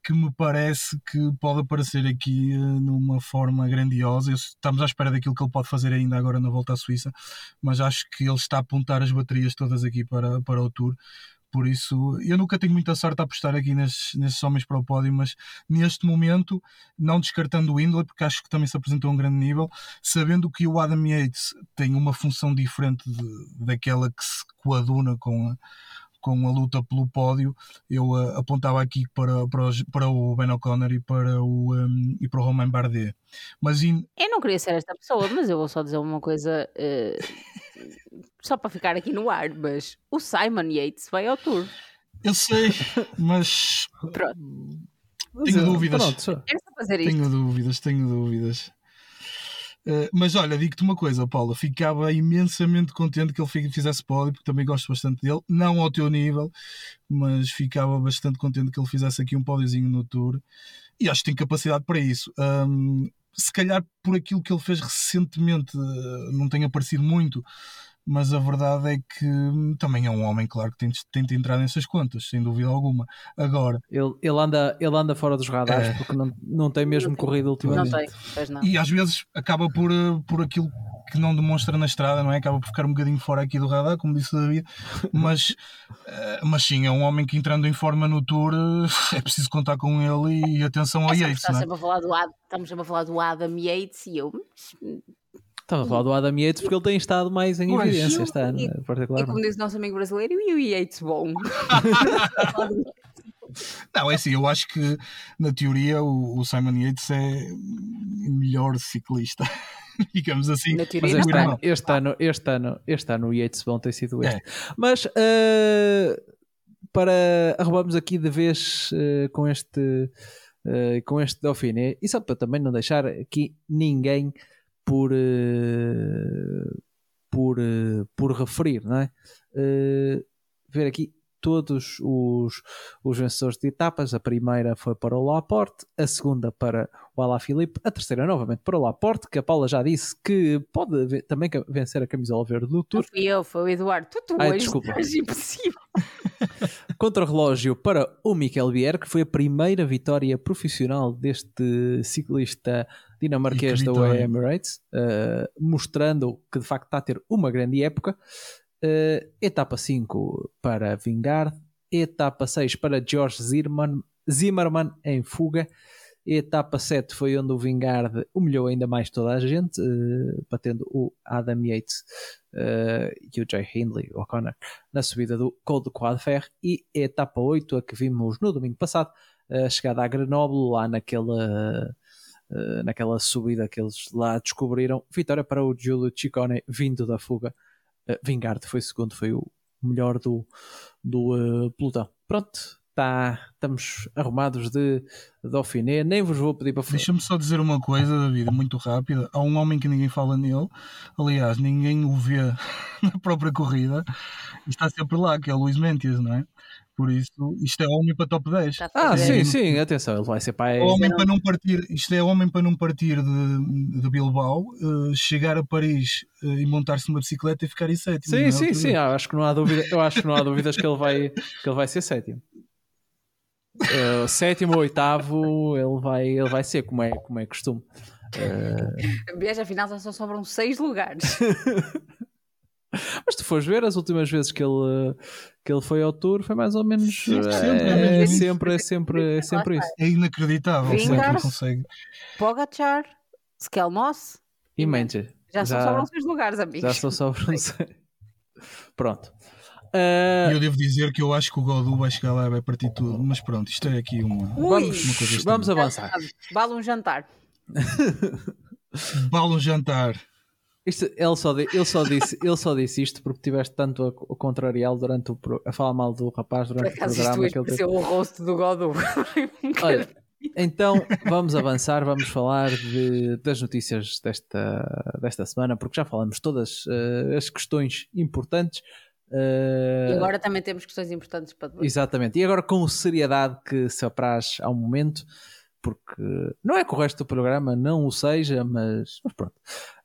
que me parece que pode aparecer aqui uh, numa forma grandiosa. Estamos à espera daquilo que ele pode fazer ainda agora na volta à Suíça, mas acho que ele está a apontar as baterias todas aqui para, para o Tour. Por isso, eu nunca tenho muita sorte a apostar aqui nesses, nesses homens para o pódio, mas neste momento, não descartando o Indler, porque acho que também se apresentou a um grande nível, sabendo que o Adam Yates tem uma função diferente de, daquela que se coaduna com a, com a luta pelo pódio, eu uh, apontava aqui para, para, os, para o Ben O'Connor e para o, um, e para o Romain Bardet. Mas in... Eu não queria ser esta pessoa, mas eu vou só dizer uma coisa, uh, só para ficar aqui no ar, mas o Simon Yates vai ao tour. Eu sei, mas... Pronto. Tenho dúvidas. Pronto, tenho dúvidas, tenho dúvidas. Eh, mas olha, digo-te uma coisa, Paula, ficava imensamente contente que ele fizesse pódio, porque também gosto bastante dele, não ao teu nível, mas ficava bastante contente que ele fizesse aqui um pódiozinho no Tour, e acho que tem capacidade para isso. Um, se calhar por aquilo que ele fez recentemente eh, não tem aparecido muito, mas a verdade é que também é um homem, claro, que tem, tem de entrar nessas contas, sem dúvida alguma. Agora, ele, ele, anda, ele anda fora dos radares é... porque não, não tem mesmo não corrido ultimamente. Não tem, pois não. E às vezes acaba por, eh, por aquilo que não demonstra na estrada, não é? Acaba por ficar um bocadinho fora aqui do radar, como disse o David, mas, eh, mas sim, é um homem que entrando em forma no Tour eh, é preciso contar com ele e atenção ao é Yates. A Adam, estamos sempre a falar do Adam Yates e eu Estava a falar do Adam Yates porque ele tem estado mais em evidência este ano, e, particularmente. E como diz o nosso amigo brasileiro, e o Yates bom. Não, é assim, eu acho que na teoria o, o Simon Yates é melhor ciclista. digamos assim. Mas este, ano, este, ano, este, ano, este ano o Yates bom tem sido este. É. Mas uh, para arrumarmos aqui de vez uh, com este uh, com este Dauphiné, e só para também não deixar aqui ninguém por, uh, por, uh, por referir, não é? Uh, ver aqui todos os, os vencedores de etapas. A primeira foi para o Laporte, a segunda para o Alaphilippe, a terceira novamente para o Laporte, que a Paula já disse que pode também vencer a camisola verde do Tour. Não fui eu, foi o Eduardo. Tu, tu Ai, hoje desculpa. impossível. Contra-relógio para o Miquel Bier, que foi a primeira vitória profissional deste ciclista dinamarquês da UAE Emirates, uh, mostrando que de facto está a ter uma grande época. Uh, etapa 5 para Vingard, etapa 6 para George Zimmerman, Zimmerman em fuga. Etapa 7 foi onde o Vingard humilhou ainda mais toda a gente, uh, batendo o Adam Yates uh, e o Jay Hindley, o O'Connor, na subida do Col de Quadfer. E etapa 8, a que vimos no domingo passado, a chegada a Grenoble, lá naquela uh, naquela subida que eles lá descobriram. Vitória para o Giulio Ciccone, vindo da fuga. Uh, Vingard foi segundo, foi o melhor do, do uh, pelotão. Pronto, tá, estamos arrumados de Dauphiné. Nem vos vou pedir para Deixa-me só dizer uma coisa, David, muito rápida. Há um homem que ninguém fala nele, aliás, ninguém o vê na própria corrida, está sempre lá, que é o Luís Mentias, não é? Por isso, isto é homem para top 10. Ah, sim, sim, atenção, ele vai ser pai. Homem para não partir, isto é homem para não partir de, de Bilbao, uh, chegar a Paris uh, e montar-se numa bicicleta e ficar em sétimo. Sim, sim, sim, ah, acho que não há dúvida, eu acho que não há dúvidas que ele vai, que ele vai ser sétimo. Uh, sétimo ou oitavo, ele vai, ele vai ser como é, como é costume. Uh... Veja, afinal só sobram seis lugares. Mas tu fores ver, as últimas vezes que ele, que ele foi ao tour, foi mais ou menos. Sim, é, sempre, é, é sempre, é sempre, é sempre isso. É inacreditável como é que ele Vingar-se. consegue. Pogacar, Skelmos, E Manchester. já, são só os lugares, amigos. Já só sei. Pronto. E eu devo dizer que eu acho que o Godu vai chegar lá e vai partir tudo. Mas pronto, isto é aqui uma. Ui. vamos, Uma coisa vamos avançar. Vale um jantar. Bala um jantar. Isto, ele, só ele, só disse, ele só disse isto porque tiveste tanto a, a contrariá-lo durante o a falar mal do rapaz Por durante o acaso isto programa. hoje Que ele teve. o rosto do Godu. Olha, então vamos avançar, vamos falar de- das notícias desta, desta semana, porque já falamos todas eh, as questões importantes. eh, E agora também temos questões importantes para debater. Exatamente, e agora com seriedade que se apraz ao momento, porque não é que o resto do programa não o seja, mas, mas pronto.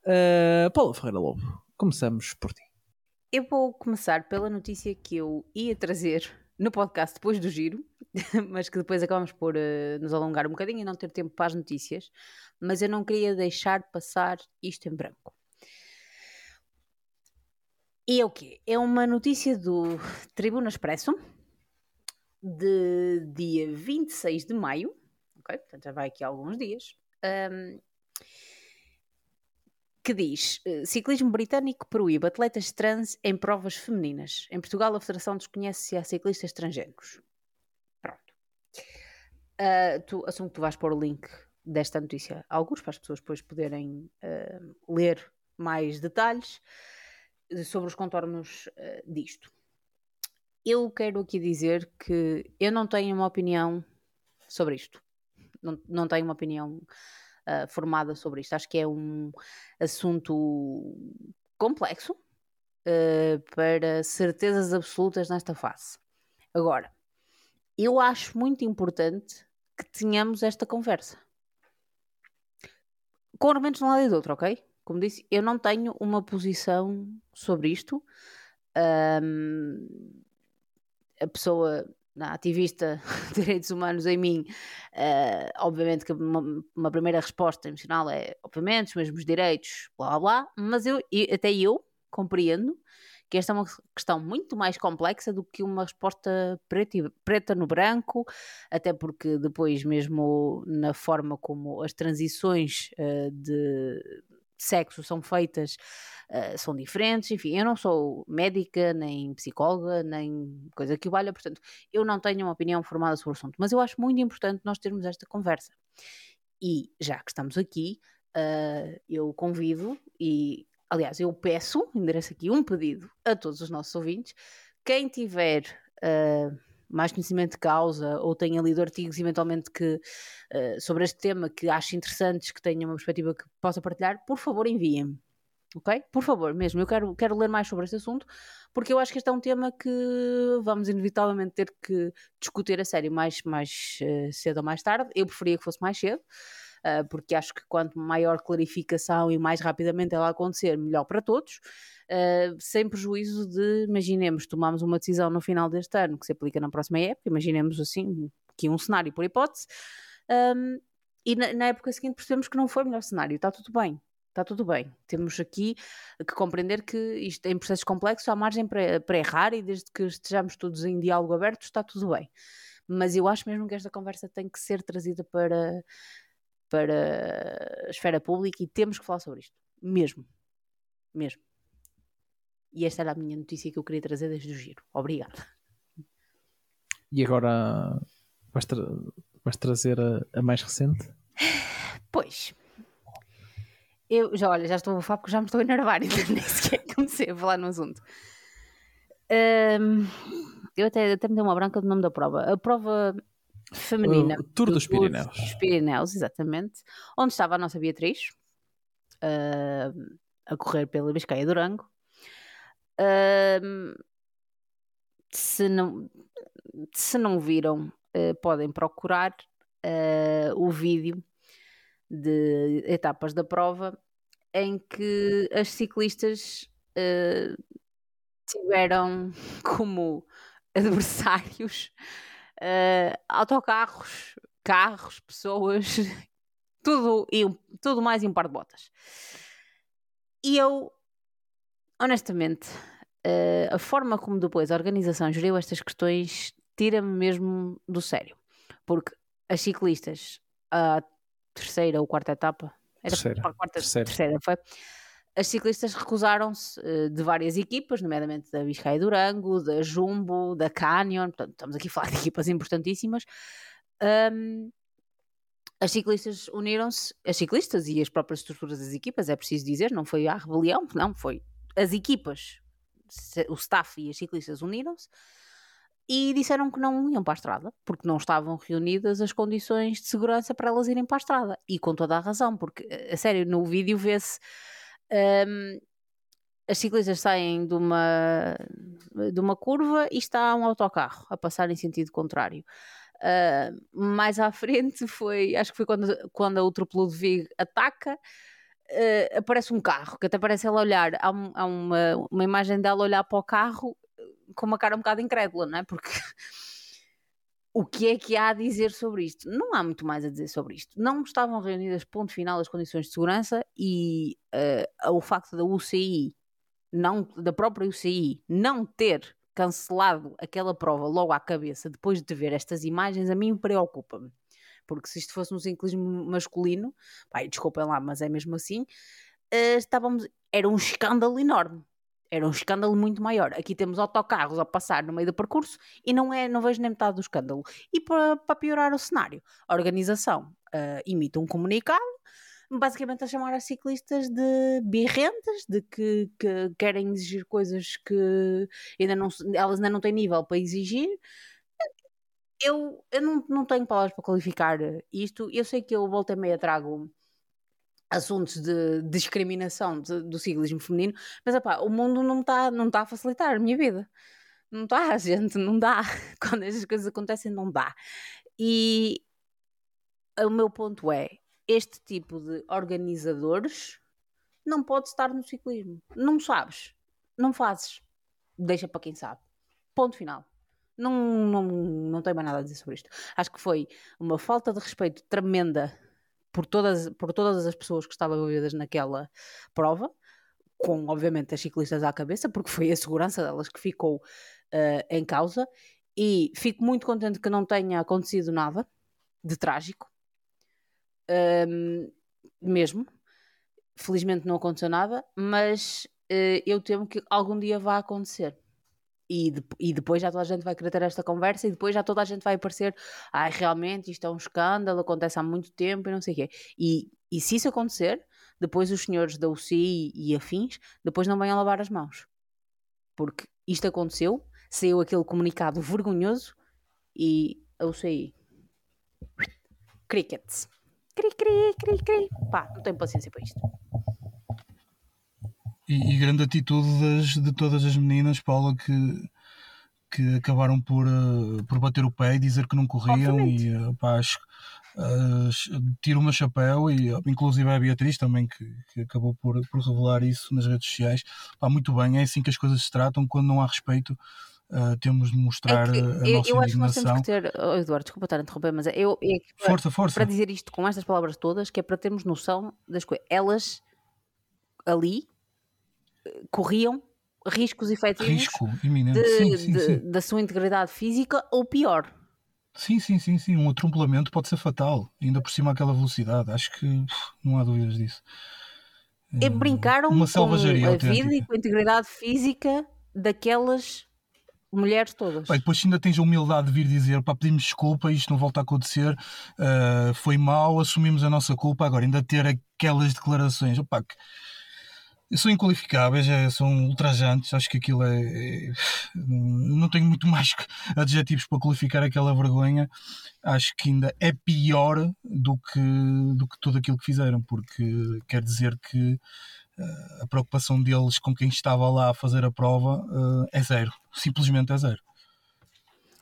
Eh, Paulo Ferreira Lobo, começamos por ti. Eu vou começar pela notícia que eu ia trazer no podcast depois do giro, mas que depois acabamos por eh, nos alongar um bocadinho e não ter tempo para as notícias, mas eu não queria deixar passar isto em branco. E é o quê? É uma notícia do Tribuna Expresso de dia 26 de maio, ok? Portanto, já vai aqui há alguns dias. ahm, que diz: eh, Ciclismo britânico proíbe atletas trans em provas femininas. Em Portugal, a Federação desconhece se há ciclistas estrangeiros. Pronto. Ah, tu, assumo que tu vais pôr o link desta notícia, a alguns, para as pessoas depois poderem ah, ler mais detalhes sobre os contornos ah, disto. Eu quero aqui dizer que eu não tenho uma opinião sobre isto. Não, não tenho uma opinião ah, formada sobre isto. Acho que é um assunto complexo ah, para certezas absolutas nesta fase. Agora, eu acho muito importante que tenhamos esta conversa. Com argumentos de um lado e do outro, ok? Como disse, eu não tenho uma posição sobre isto. Ahm, a pessoa, a ativista de direitos humanos em mim, eh, obviamente que uma, uma primeira resposta emocional é, obviamente, os mesmos direitos, blá blá mas eu, até eu compreendo que esta é uma questão muito mais complexa do que uma resposta preta, preta no branco, até porque depois mesmo na forma como as transições eh, de sexo são feitas eh, são diferentes, enfim, eu não sou médica, nem psicóloga, nem coisa que valha, portanto, eu não tenho uma opinião formada sobre o assunto, mas eu acho muito importante nós termos esta conversa. E já que estamos aqui, eh, eu convido e, aliás, eu peço, endereço aqui um pedido a todos os nossos ouvintes, quem tiver eh, mais conhecimento de causa ou tenha lido artigos eventualmente que, eh, sobre este tema que ache interessantes, que tenha uma perspectiva que possa partilhar, por favor enviem-me. Ok? Por favor, mesmo, eu quero, quero ler mais sobre este assunto, porque eu acho que este é um tema que vamos inevitavelmente ter que discutir a sério mais, mais eh, cedo ou mais tarde. Eu preferia que fosse mais cedo, ah, porque acho que quanto maior clarificação e mais rapidamente ela acontecer, melhor para todos. Uh, sem prejuízo de, imaginemos, tomamos uma decisão no final deste ano que se aplica na próxima época, imaginemos assim, aqui um cenário por hipótese, um, e na, na época seguinte percebemos que não foi o melhor cenário, está tudo bem. Está tudo bem. Temos aqui que compreender que isto em processos complexos há margem para errar e desde que estejamos todos em diálogo aberto está tudo bem. Mas eu acho mesmo que esta conversa tem que ser trazida para, para a esfera pública e temos que falar sobre isto. Mesmo. Mesmo. E esta era a minha notícia que eu queria trazer desde o giro. Obrigada. E agora vais, tra vais trazer a, a mais recente? Pois. Eu já, olha, já estou a bufar porque já me estou a enervar e nem sequer comecei a falar no assunto. Ahm, eu até, até me dei uma branca do nome da prova. A prova feminina. O Tour do dos Pirineus. dos Pirineus, exatamente. Onde estava a nossa Beatriz, ahm, a correr pela Biscaia Durango. Ahm, se, não, se não viram, eh, podem procurar o vídeo de etapas da prova em que as ciclistas tiveram como adversários eh, autocarros, carros, pessoas, tudo, e tudo mais e um par de botas. E eu, honestamente, uh, a forma como depois a organização geriu estas questões tira-me mesmo do sério. Porque as ciclistas, a terceira ou quarta etapa, era terceira, quarta, terceira. terceira foi. As ciclistas recusaram-se uh, de várias equipas, nomeadamente da Biscay Durango, da Jumbo, da Canyon, portanto, estamos aqui a falar de equipas importantíssimas. Um, as ciclistas uniram-se, as ciclistas e as próprias estruturas das equipas, é preciso dizer, não foi a rebelião, não, foi as equipas, o staff e as ciclistas uniram-se e disseram que não iam para a estrada, porque não estavam reunidas as condições de segurança para elas irem para a estrada. E com toda a razão, porque, a sério, no vídeo vê-se. Um, as ciclistas saem de uma, de uma curva e está um autocarro a passar em sentido contrário. Uh, mais à frente foi, acho que foi quando, quando a outro Ludwig ataca, uh, aparece um carro, que até parece ela olhar, há, há uma, uma imagem dela olhar para o carro com uma cara um bocado incrédula, não é? Porque o que é que há a dizer sobre isto? Não há muito mais a dizer sobre isto. Não estavam reunidas, ponto final, as condições de segurança e uh, o facto da UCI, não, da própria UCI, não ter cancelado aquela prova logo à cabeça depois de ver estas imagens, a mim preocupa-me. Porque se isto fosse um ciclismo masculino, pai, desculpem lá, mas é mesmo assim, uh, estávamos, era um escândalo enorme. Era um escândalo muito maior. Aqui temos autocarros a passar no meio do percurso e não, é, não vejo nem metade do escândalo. E para, para piorar o cenário, a organização uh, emite um comunicado basicamente a chamar as ciclistas de birrentas, de que, que, querem exigir coisas que ainda não, elas ainda não têm nível para exigir. Eu, eu não, não tenho palavras para qualificar isto. Eu sei que eu volto a meia trago assuntos de discriminação de, do ciclismo feminino, mas o mundo não está não tá a facilitar a minha vida. Não está, gente, não dá. Quando essas coisas acontecem, não dá. E o meu ponto é: este tipo de organizadores não pode estar no ciclismo. Não sabes, não fazes. Deixa para quem sabe. Ponto final. Não, não, não tenho mais nada a dizer sobre isto. Acho que foi uma falta de respeito tremenda por todas, por todas as pessoas que estavam envolvidas naquela prova, com obviamente as ciclistas à cabeça, porque foi a segurança delas que ficou uh, em causa. E fico muito contente que não tenha acontecido nada de trágico, um, mesmo. Felizmente não aconteceu nada, mas uh, eu temo que algum dia vá acontecer. E, de, e, depois já toda a gente vai querer ter esta conversa e depois já toda a gente vai aparecer ah, realmente isto é um escândalo, acontece há muito tempo e não sei o quê. E, e se isso acontecer, depois os senhores da UCI e afins, depois não venham lavar as mãos. Porque isto aconteceu, saiu aquele comunicado vergonhoso e a UCI. Crickets. Cri, cri, cri, cri. Pá, não tenho paciência para isto. E, e, grande atitude das, de todas as meninas, Paula, que, que acabaram por, uh, por bater o pé e dizer que não corriam. Obviamente. E uh, pá, acho, uh, tiro o chapéu e inclusive a Beatriz também que, que, acabou por, por revelar isso nas redes sociais. Pá, muito bem, é assim que as coisas se tratam quando não há respeito. Uh, temos de mostrar é que, a eu, nossa eu acho que nós temos que ter, oh, Eduardo, desculpa estar a interromper, mas é, eu, é para, força, força. para dizer isto com estas palavras todas, que é para termos noção das coisas. Elas ali corriam riscos efetivos Risco. De, sim, sim, de, sim. da sua integridade física ou pior. Sim, sim, sim, sim. Um atropelamento pode ser fatal, ainda por cima aquela velocidade. Acho que não há dúvidas disso. E brincaram Uma com a vida e com a integridade física daquelas mulheres todas. Pai, depois ainda tens a humildade de vir dizer para pedirmos desculpa, isto não volta a acontecer, uh, foi mal, assumimos a nossa culpa, agora ainda ter aquelas declarações, opa, que são inqualificáveis, é, são ultrajantes. Acho que aquilo é, é, Não tenho muito mais adjetivos para qualificar aquela vergonha. Acho que ainda é pior do que, do que tudo aquilo que fizeram, porque quer dizer que uh, a preocupação deles com quem estava lá a fazer a prova uh, é zero. Simplesmente é zero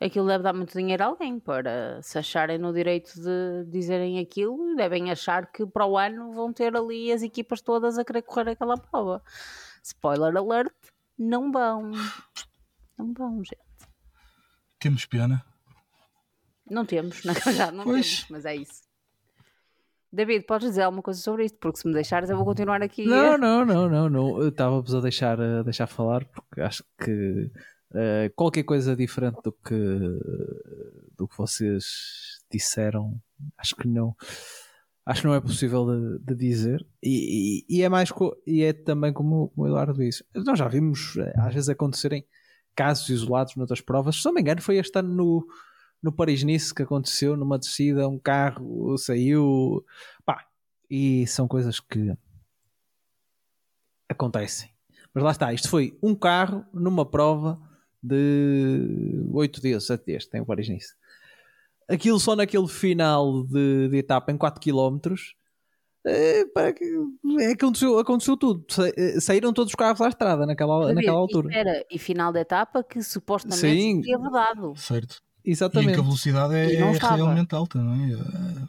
aquilo deve dar muito dinheiro a alguém para se acharem no direito de dizerem aquilo, devem achar que para o ano vão ter ali as equipas todas a querer correr aquela prova. Spoiler alert, não vão. Não vão, gente. Temos pena. Não temos, na verdade, não pois. temos, mas é isso. David, podes dizer alguma coisa sobre isto? Porque se me deixares, eu vou continuar aqui. Não, não, não, não, não. Eu estava-vos a deixar, a deixar falar porque acho que uh, qualquer coisa diferente do que, do que vocês disseram, acho que não. Acho que não é possível de, de dizer, e, e, e, é mais e é também como, o Eduardo disse. Nós já vimos eh, às vezes acontecerem casos isolados noutras provas. Se não me engano, foi este ano no, no Paris-Nice que aconteceu numa descida, um carro saiu. Pá, e são coisas que acontecem. Mas lá está, isto foi um carro numa prova de 8 dias, 7 dias, tem o Paris-Nice. Aquilo só naquele final de, de etapa em 4 km. É, é, aconteceu, aconteceu tudo. Eh, saíram todos os carros à estrada naquela, naquela altura. Era, e final da etapa que supostamente Sim, tinha vedado. Certo. Exatamente. E que a velocidade é, é realmente alta, não é?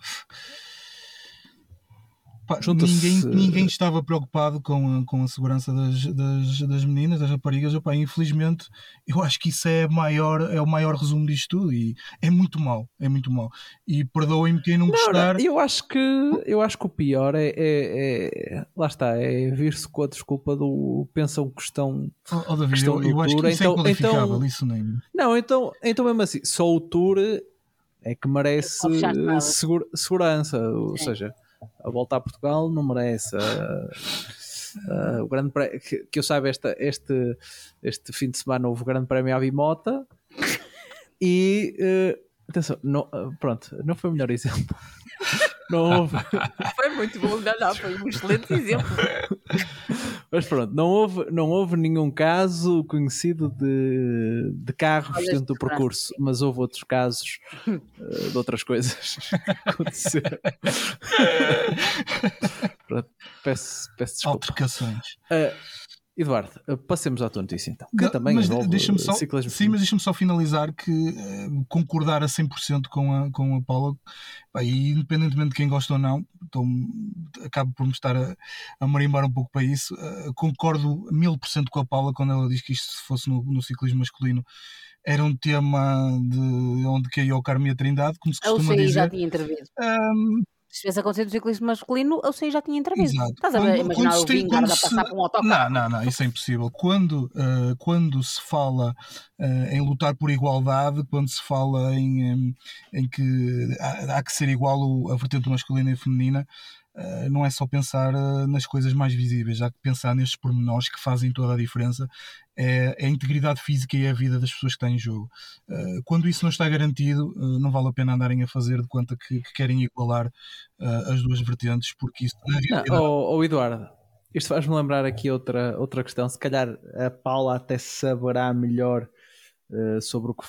Pá, ninguém, ninguém estava preocupado com a, com a segurança das, das, das meninas, das raparigas. Opa, infelizmente, eu acho que isso é, maior, é o maior resumo disto tudo e é muito mau, é muito mau. E perdoem-me quem não, não gostar. Não, eu, acho que, eu acho que o pior é, é, é lá está, é vir-se com a desculpa do pensam que estão. Oh, oh David, eu, eu acho que isso é então, é então, isso nem. Não, então, então mesmo assim, só o Tour é que merece segura, segurança, ou seja a volta a Portugal não merece. Uh, uh, o grande prémio, que, que, eu saiba, este, este, este fim de semana houve o Grande Prémio Avimota e uh, atenção, não, pronto, não foi o melhor exemplo. Não houve. Foi muito bom, não, não, foi um excelente exemplo. Mas pronto, não houve, não houve nenhum caso conhecido de, de carros dentro do percurso, mas houve outros casos uh, de outras coisas que aconteceram. pronto, peço, peço desculpa. Altercações. Uh, Eduardo, eh, passemos à tua notícia então. Que também mas deixa-me só, Sim, mas deixa-me só finalizar que uh, concordar a 100% com a, com a Paula, e independentemente de quem gosta ou não, então, acabo por me estar a, a marimbar um pouco para isso. Uh, concordo mil por cento com a Paula quando ela diz que isto, se fosse no, no ciclismo masculino, era um tema de onde caiu o Carme Trindade, como se costuma dizer. já tinha intervido. Um, se tivesse acontecido no ciclismo masculino, eu sei já tinha entrevista. Exato. Estás a ver, imaginar o Vingard a passar por um autocarro? Não, não, não, isso é impossível. Quando, uh, quando se fala uh, em lutar por igualdade, quando se fala em, um, em que há, há, que ser igual a vertente masculina e feminina, não é só pensar uh, nas coisas mais visíveis, há que pensar nestes pormenores que fazem toda a diferença. É, é, a integridade física e é a vida das pessoas que têm em jogo. Uh, quando isso não está garantido, não vale a pena andarem a fazer de conta que, que querem igualar as duas vertentes, porque isso. Não, oh, oh, Eduardo, isto faz-me lembrar aqui outra, outra questão. Se calhar a Paula até saberá melhor sobre, o que,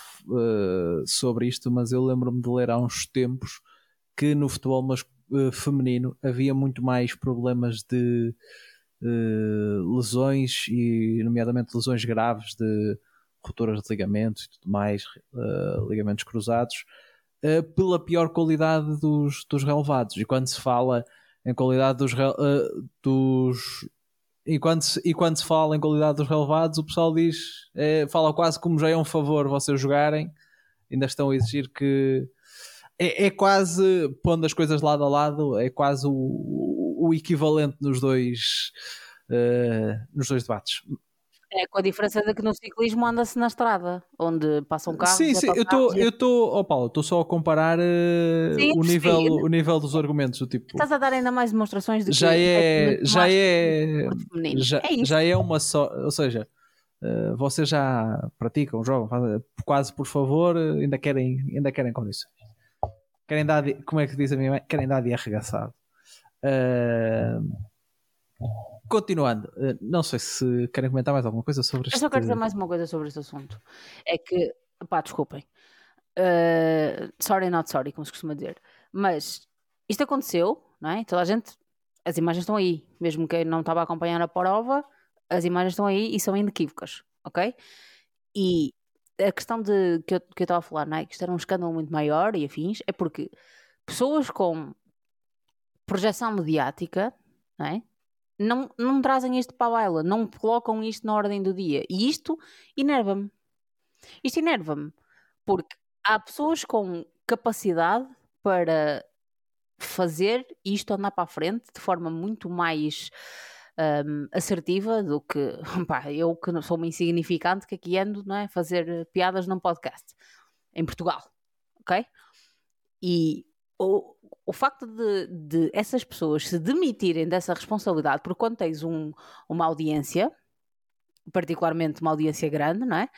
sobre isto, mas eu lembro-me de ler há uns tempos que no futebol masculino uh, feminino havia muito mais problemas de uh, lesões e nomeadamente lesões graves de rupturas de ligamentos e tudo mais, uh, ligamentos cruzados, pela pior qualidade dos, dos relevados. E quando se fala em qualidade dos, dos e quando, se, e quando se fala em qualidade dos relevados, o pessoal diz, fala quase como já é um favor vocês jogarem, ainda estão a exigir que, é, é, quase, pondo as coisas lado a lado, é quase o, o equivalente nos dois, uh, nos dois debates. É, com a diferença de que no ciclismo anda-se na estrada, onde passam carros. Sim, sim, eu estou, eu estou, oh Paulo, estou só a comparar uh, sim, o, nível, o nível dos argumentos. O tipo, Estás a dar ainda mais demonstrações de já que é, é já é, já, é já é uma só, ou seja, uh, vocês já praticam, jogam, fazem, quase por favor, ainda querem, ainda querem condições. Querem dar, como é que diz a minha mãe? Querem dar de arregaçado. Uh, continuando, uh, não sei se querem comentar mais alguma coisa sobre. Eu só quero dizer mais uma coisa sobre este assunto. É que, pá, desculpem. Uh, sorry, not sorry, como se costuma dizer. Mas isto aconteceu, não é? Toda a gente, as imagens estão aí. Mesmo quem não estava a acompanhar a prova, as imagens estão aí e são inequívocas, ok? E a questão de que eu, estava a falar, não é? Que isto era um escândalo muito maior e afins, é porque pessoas com projeção mediática, não é? Não, não trazem isto para a baila, não colocam isto na ordem do dia. E isto enerva-me. Isto enerva-me. Porque há pessoas com capacidade para fazer isto andar para a frente de forma muito mais um, assertiva do que pá, eu que sou uma insignificante que aqui ando não é, fazer piadas num podcast em Portugal, ok? E o, o facto de, de essas pessoas se demitirem dessa responsabilidade, porque quando tens um, uma audiência, particularmente uma audiência grande, não é?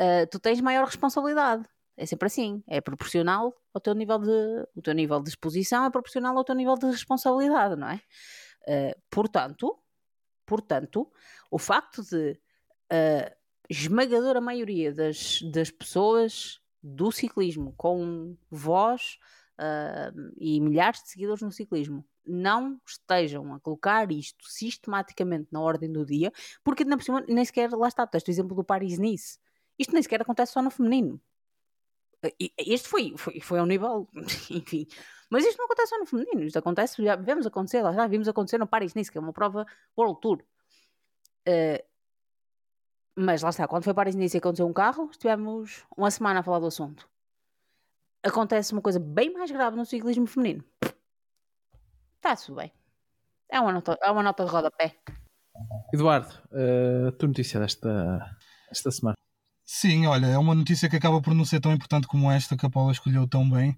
Uh, tu tens maior responsabilidade. É sempre assim. É proporcional ao teu nível de, o teu nível de exposição, é proporcional ao teu nível de responsabilidade, não é? Uh, portanto, portanto, o facto de a esmagadora maioria das, das pessoas do ciclismo com voz uh, e milhares de seguidores no ciclismo não estejam a colocar isto sistematicamente na ordem do dia, porque cima, nem sequer, lá está, tens o exemplo do Paris-Nice. Isto nem sequer acontece só no feminino. Este foi, foi, foi ao nível, enfim. Mas isto não acontece só no feminino, isto acontece, já vemos acontecer, lá já vimos acontecer no Paris-Nice, que é uma prova World Tour. Uh, mas lá está, quando foi Paris-Nice e aconteceu um carro, estivemos uma semana a falar do assunto acontece uma coisa bem mais grave no ciclismo feminino. Está-se bem. É uma nota, é uma nota de rodapé. Eduardo, uh, a tua notícia desta, esta semana. Sim, olha, é uma notícia que acaba por não ser tão importante como esta que a Paula escolheu tão bem,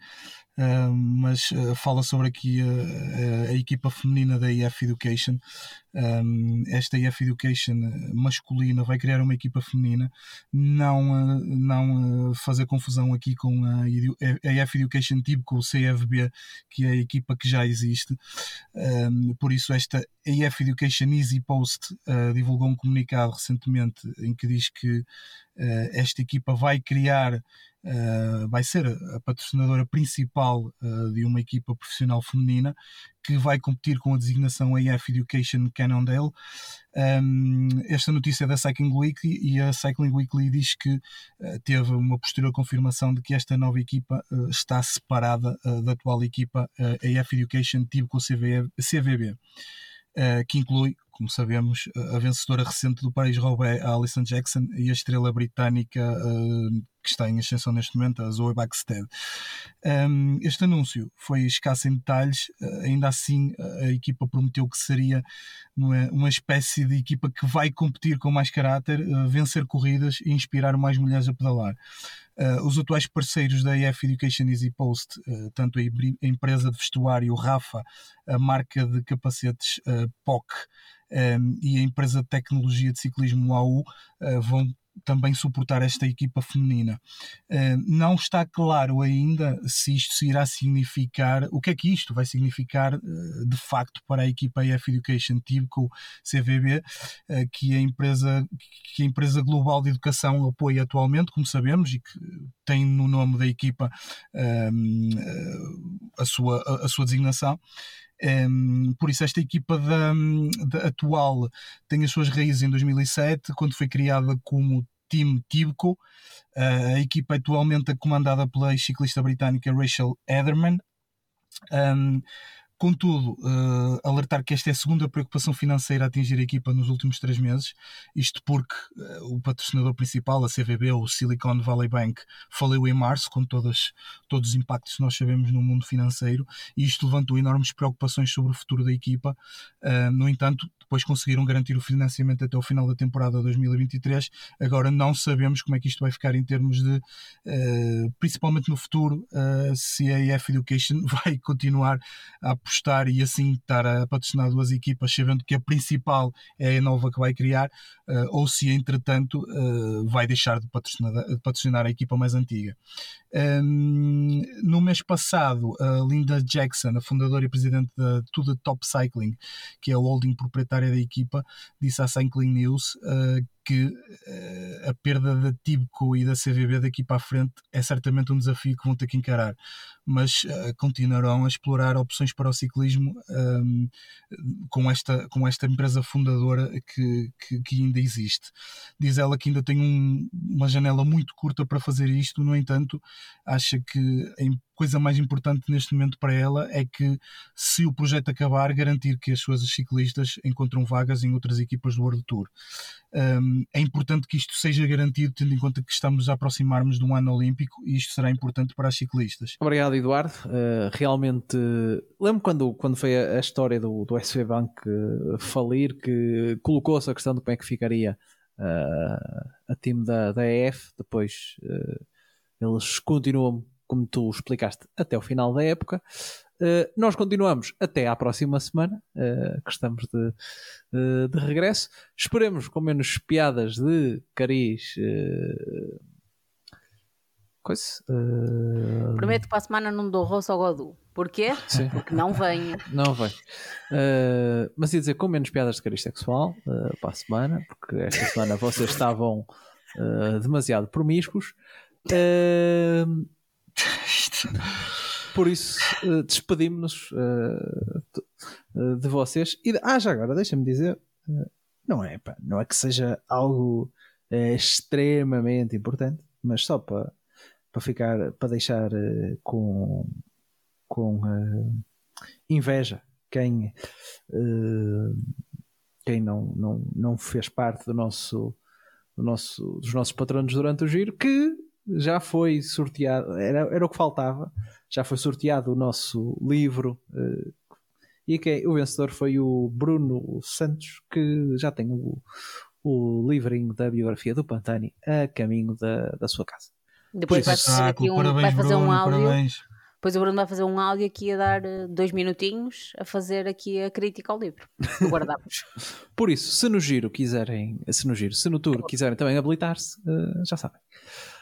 uh, mas uh, fala sobre aqui a, a, equipa feminina da EF Education. Um, esta EF Education masculina vai criar uma equipa feminina, não, uh, não fazer confusão aqui com a, a EF Education tipo com o CFB, que é a equipa que já existe. Um, por isso, esta EF Education Easy Post divulgou um comunicado recentemente em que diz que esta equipa vai criar, uh, vai ser a patrocinadora principal uh, de uma equipa profissional feminina que vai competir com a designação AF Education Cannondale. Um, esta notícia é da Cycling Weekly e a Cycling Weekly diz que uh, teve uma posterior confirmação de que esta nova equipa está separada da atual equipa AF Education Tibco CVB. que inclui como sabemos, a vencedora recente do Paris-Roubaix, a Alison Jackson, e a estrela britânica uh, que está em ascensão neste momento, a Zoe Backstead. Um, este anúncio foi escasso em detalhes, uh, ainda assim a equipa prometeu que seria uma, uma espécie de equipa que vai competir com mais caráter, uh, vencer corridas e inspirar mais mulheres a pedalar. Uh, os atuais parceiros da EF Education Easy Post, uh, tanto a, a, empresa de vestuário Rafa, a marca de capacetes POC um, e a empresa de tecnologia de ciclismo AU vão também suportar esta equipa feminina. Uh, não está claro ainda se isto irá significar, o que é que isto vai significar uh, de facto para a equipa EF Education Team com o CVB, uh, que, a empresa, que a empresa global de educação apoia atualmente, como sabemos, e que tem no nome da equipa a, sua, a sua designação. Um, por isso, esta equipa da, da, atual tem as suas raízes em 2007, quando foi criada como Team Tibco. Uh, a equipa atualmente é comandada pela ciclista britânica Rachel Ederman. Um, Contudo, uh, alertar que esta é a segunda preocupação financeira a atingir a equipa nos últimos três meses, isto porque uh, o patrocinador principal, a CVB, o Silicon Valley Bank, faliu em março, com todas, todos os impactos que nós sabemos no mundo financeiro, e isto levantou enormes preocupações sobre o futuro da equipa. Uh, no entanto, depois conseguiram garantir o financiamento até o final da temporada 2023. Agora não sabemos como é que isto vai ficar em termos de, principalmente no futuro, se a EF Education vai continuar a apostar e assim estar a patrocinar duas equipas, sabendo que a principal é a nova que vai criar, uh, ou se entretanto uh, vai deixar de patrocinar, de patrocinar, a equipa mais antiga. Um, no mês passado, Linda Jackson, a fundadora e presidente da The Top Cycling, que é a holding proprietária da equipa, disse à Cycling News uh, que uh, a perda da Tibco e da CVB daqui para a frente é certamente um desafio que vão ter que encarar, mas uh, continuarão a explorar opções para o ciclismo um, ehm, com, esta, com esta empresa fundadora que, que, que ainda existe. Diz ela que ainda tem um, uma janela muito curta para fazer isto, no entanto, acha que a coisa mais importante neste momento para ela é que, se o projeto acabar, garantir que as suas ciclistas encontram vagas em outras equipas do World Tour. Um, um, é importante que isto seja garantido, tendo em conta que estamos a aproximar-nos de um ano olímpico e isto será importante para as ciclistas. Obrigado, Eduardo. Uh, realmente, lembro quando, quando foi a, história do, do SV Bank uh, falir, que colocou-se a questão de como é que ficaria uh, a time da, da EF, depois eles continuam, como tu explicaste, até o final da época. Uh, nós continuamos até à próxima semana, uh, que estamos de, uh, de regresso. Esperemos com menos piadas de cariz. Coisa. Prometo que para a semana não dou rosto ao Godu. Porquê? Sim. Porque não venho. Não venho. mas ia dizer com menos piadas de cariz sexual para a semana, porque esta semana vocês estavam demasiado promíscuos. Por isso, uh, despedimos-nos uh, de vocês. E, ah, já agora, deixa-me dizer, não, é, pá, não é que seja algo extremamente importante, mas só para, para ficar, para deixar com, com inveja quem, quem não, não, não fez parte do nosso, do nosso, dos nossos patronos durante o giro, que já foi sorteado, era, era o que faltava, já foi sorteado o nosso livro. Uh, e que o vencedor foi o Bruno Santos, que já tem o, o livrinho da biografia do Pantani a caminho da, da sua casa. Depois vai aqui um, parabéns, vai fazer Bruno, um áudio. Parabéns. Depois o Bruno vai fazer um áudio aqui a dar eh, dois minutinhos a fazer aqui a crítica ao livro. Guardamos. Por isso, se no giro quiserem, se no giro, se no tour quiserem também habilitar-se, uh, já sabem.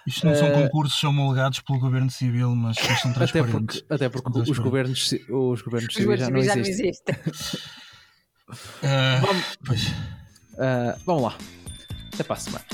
Isto não são uh, concursos homologados pelo governo civil, mas são transparentes. Até porque, até porque os, governos, os governos civis já, não, já não existem. uh, vamos, uh, vamos lá. Até para a semana.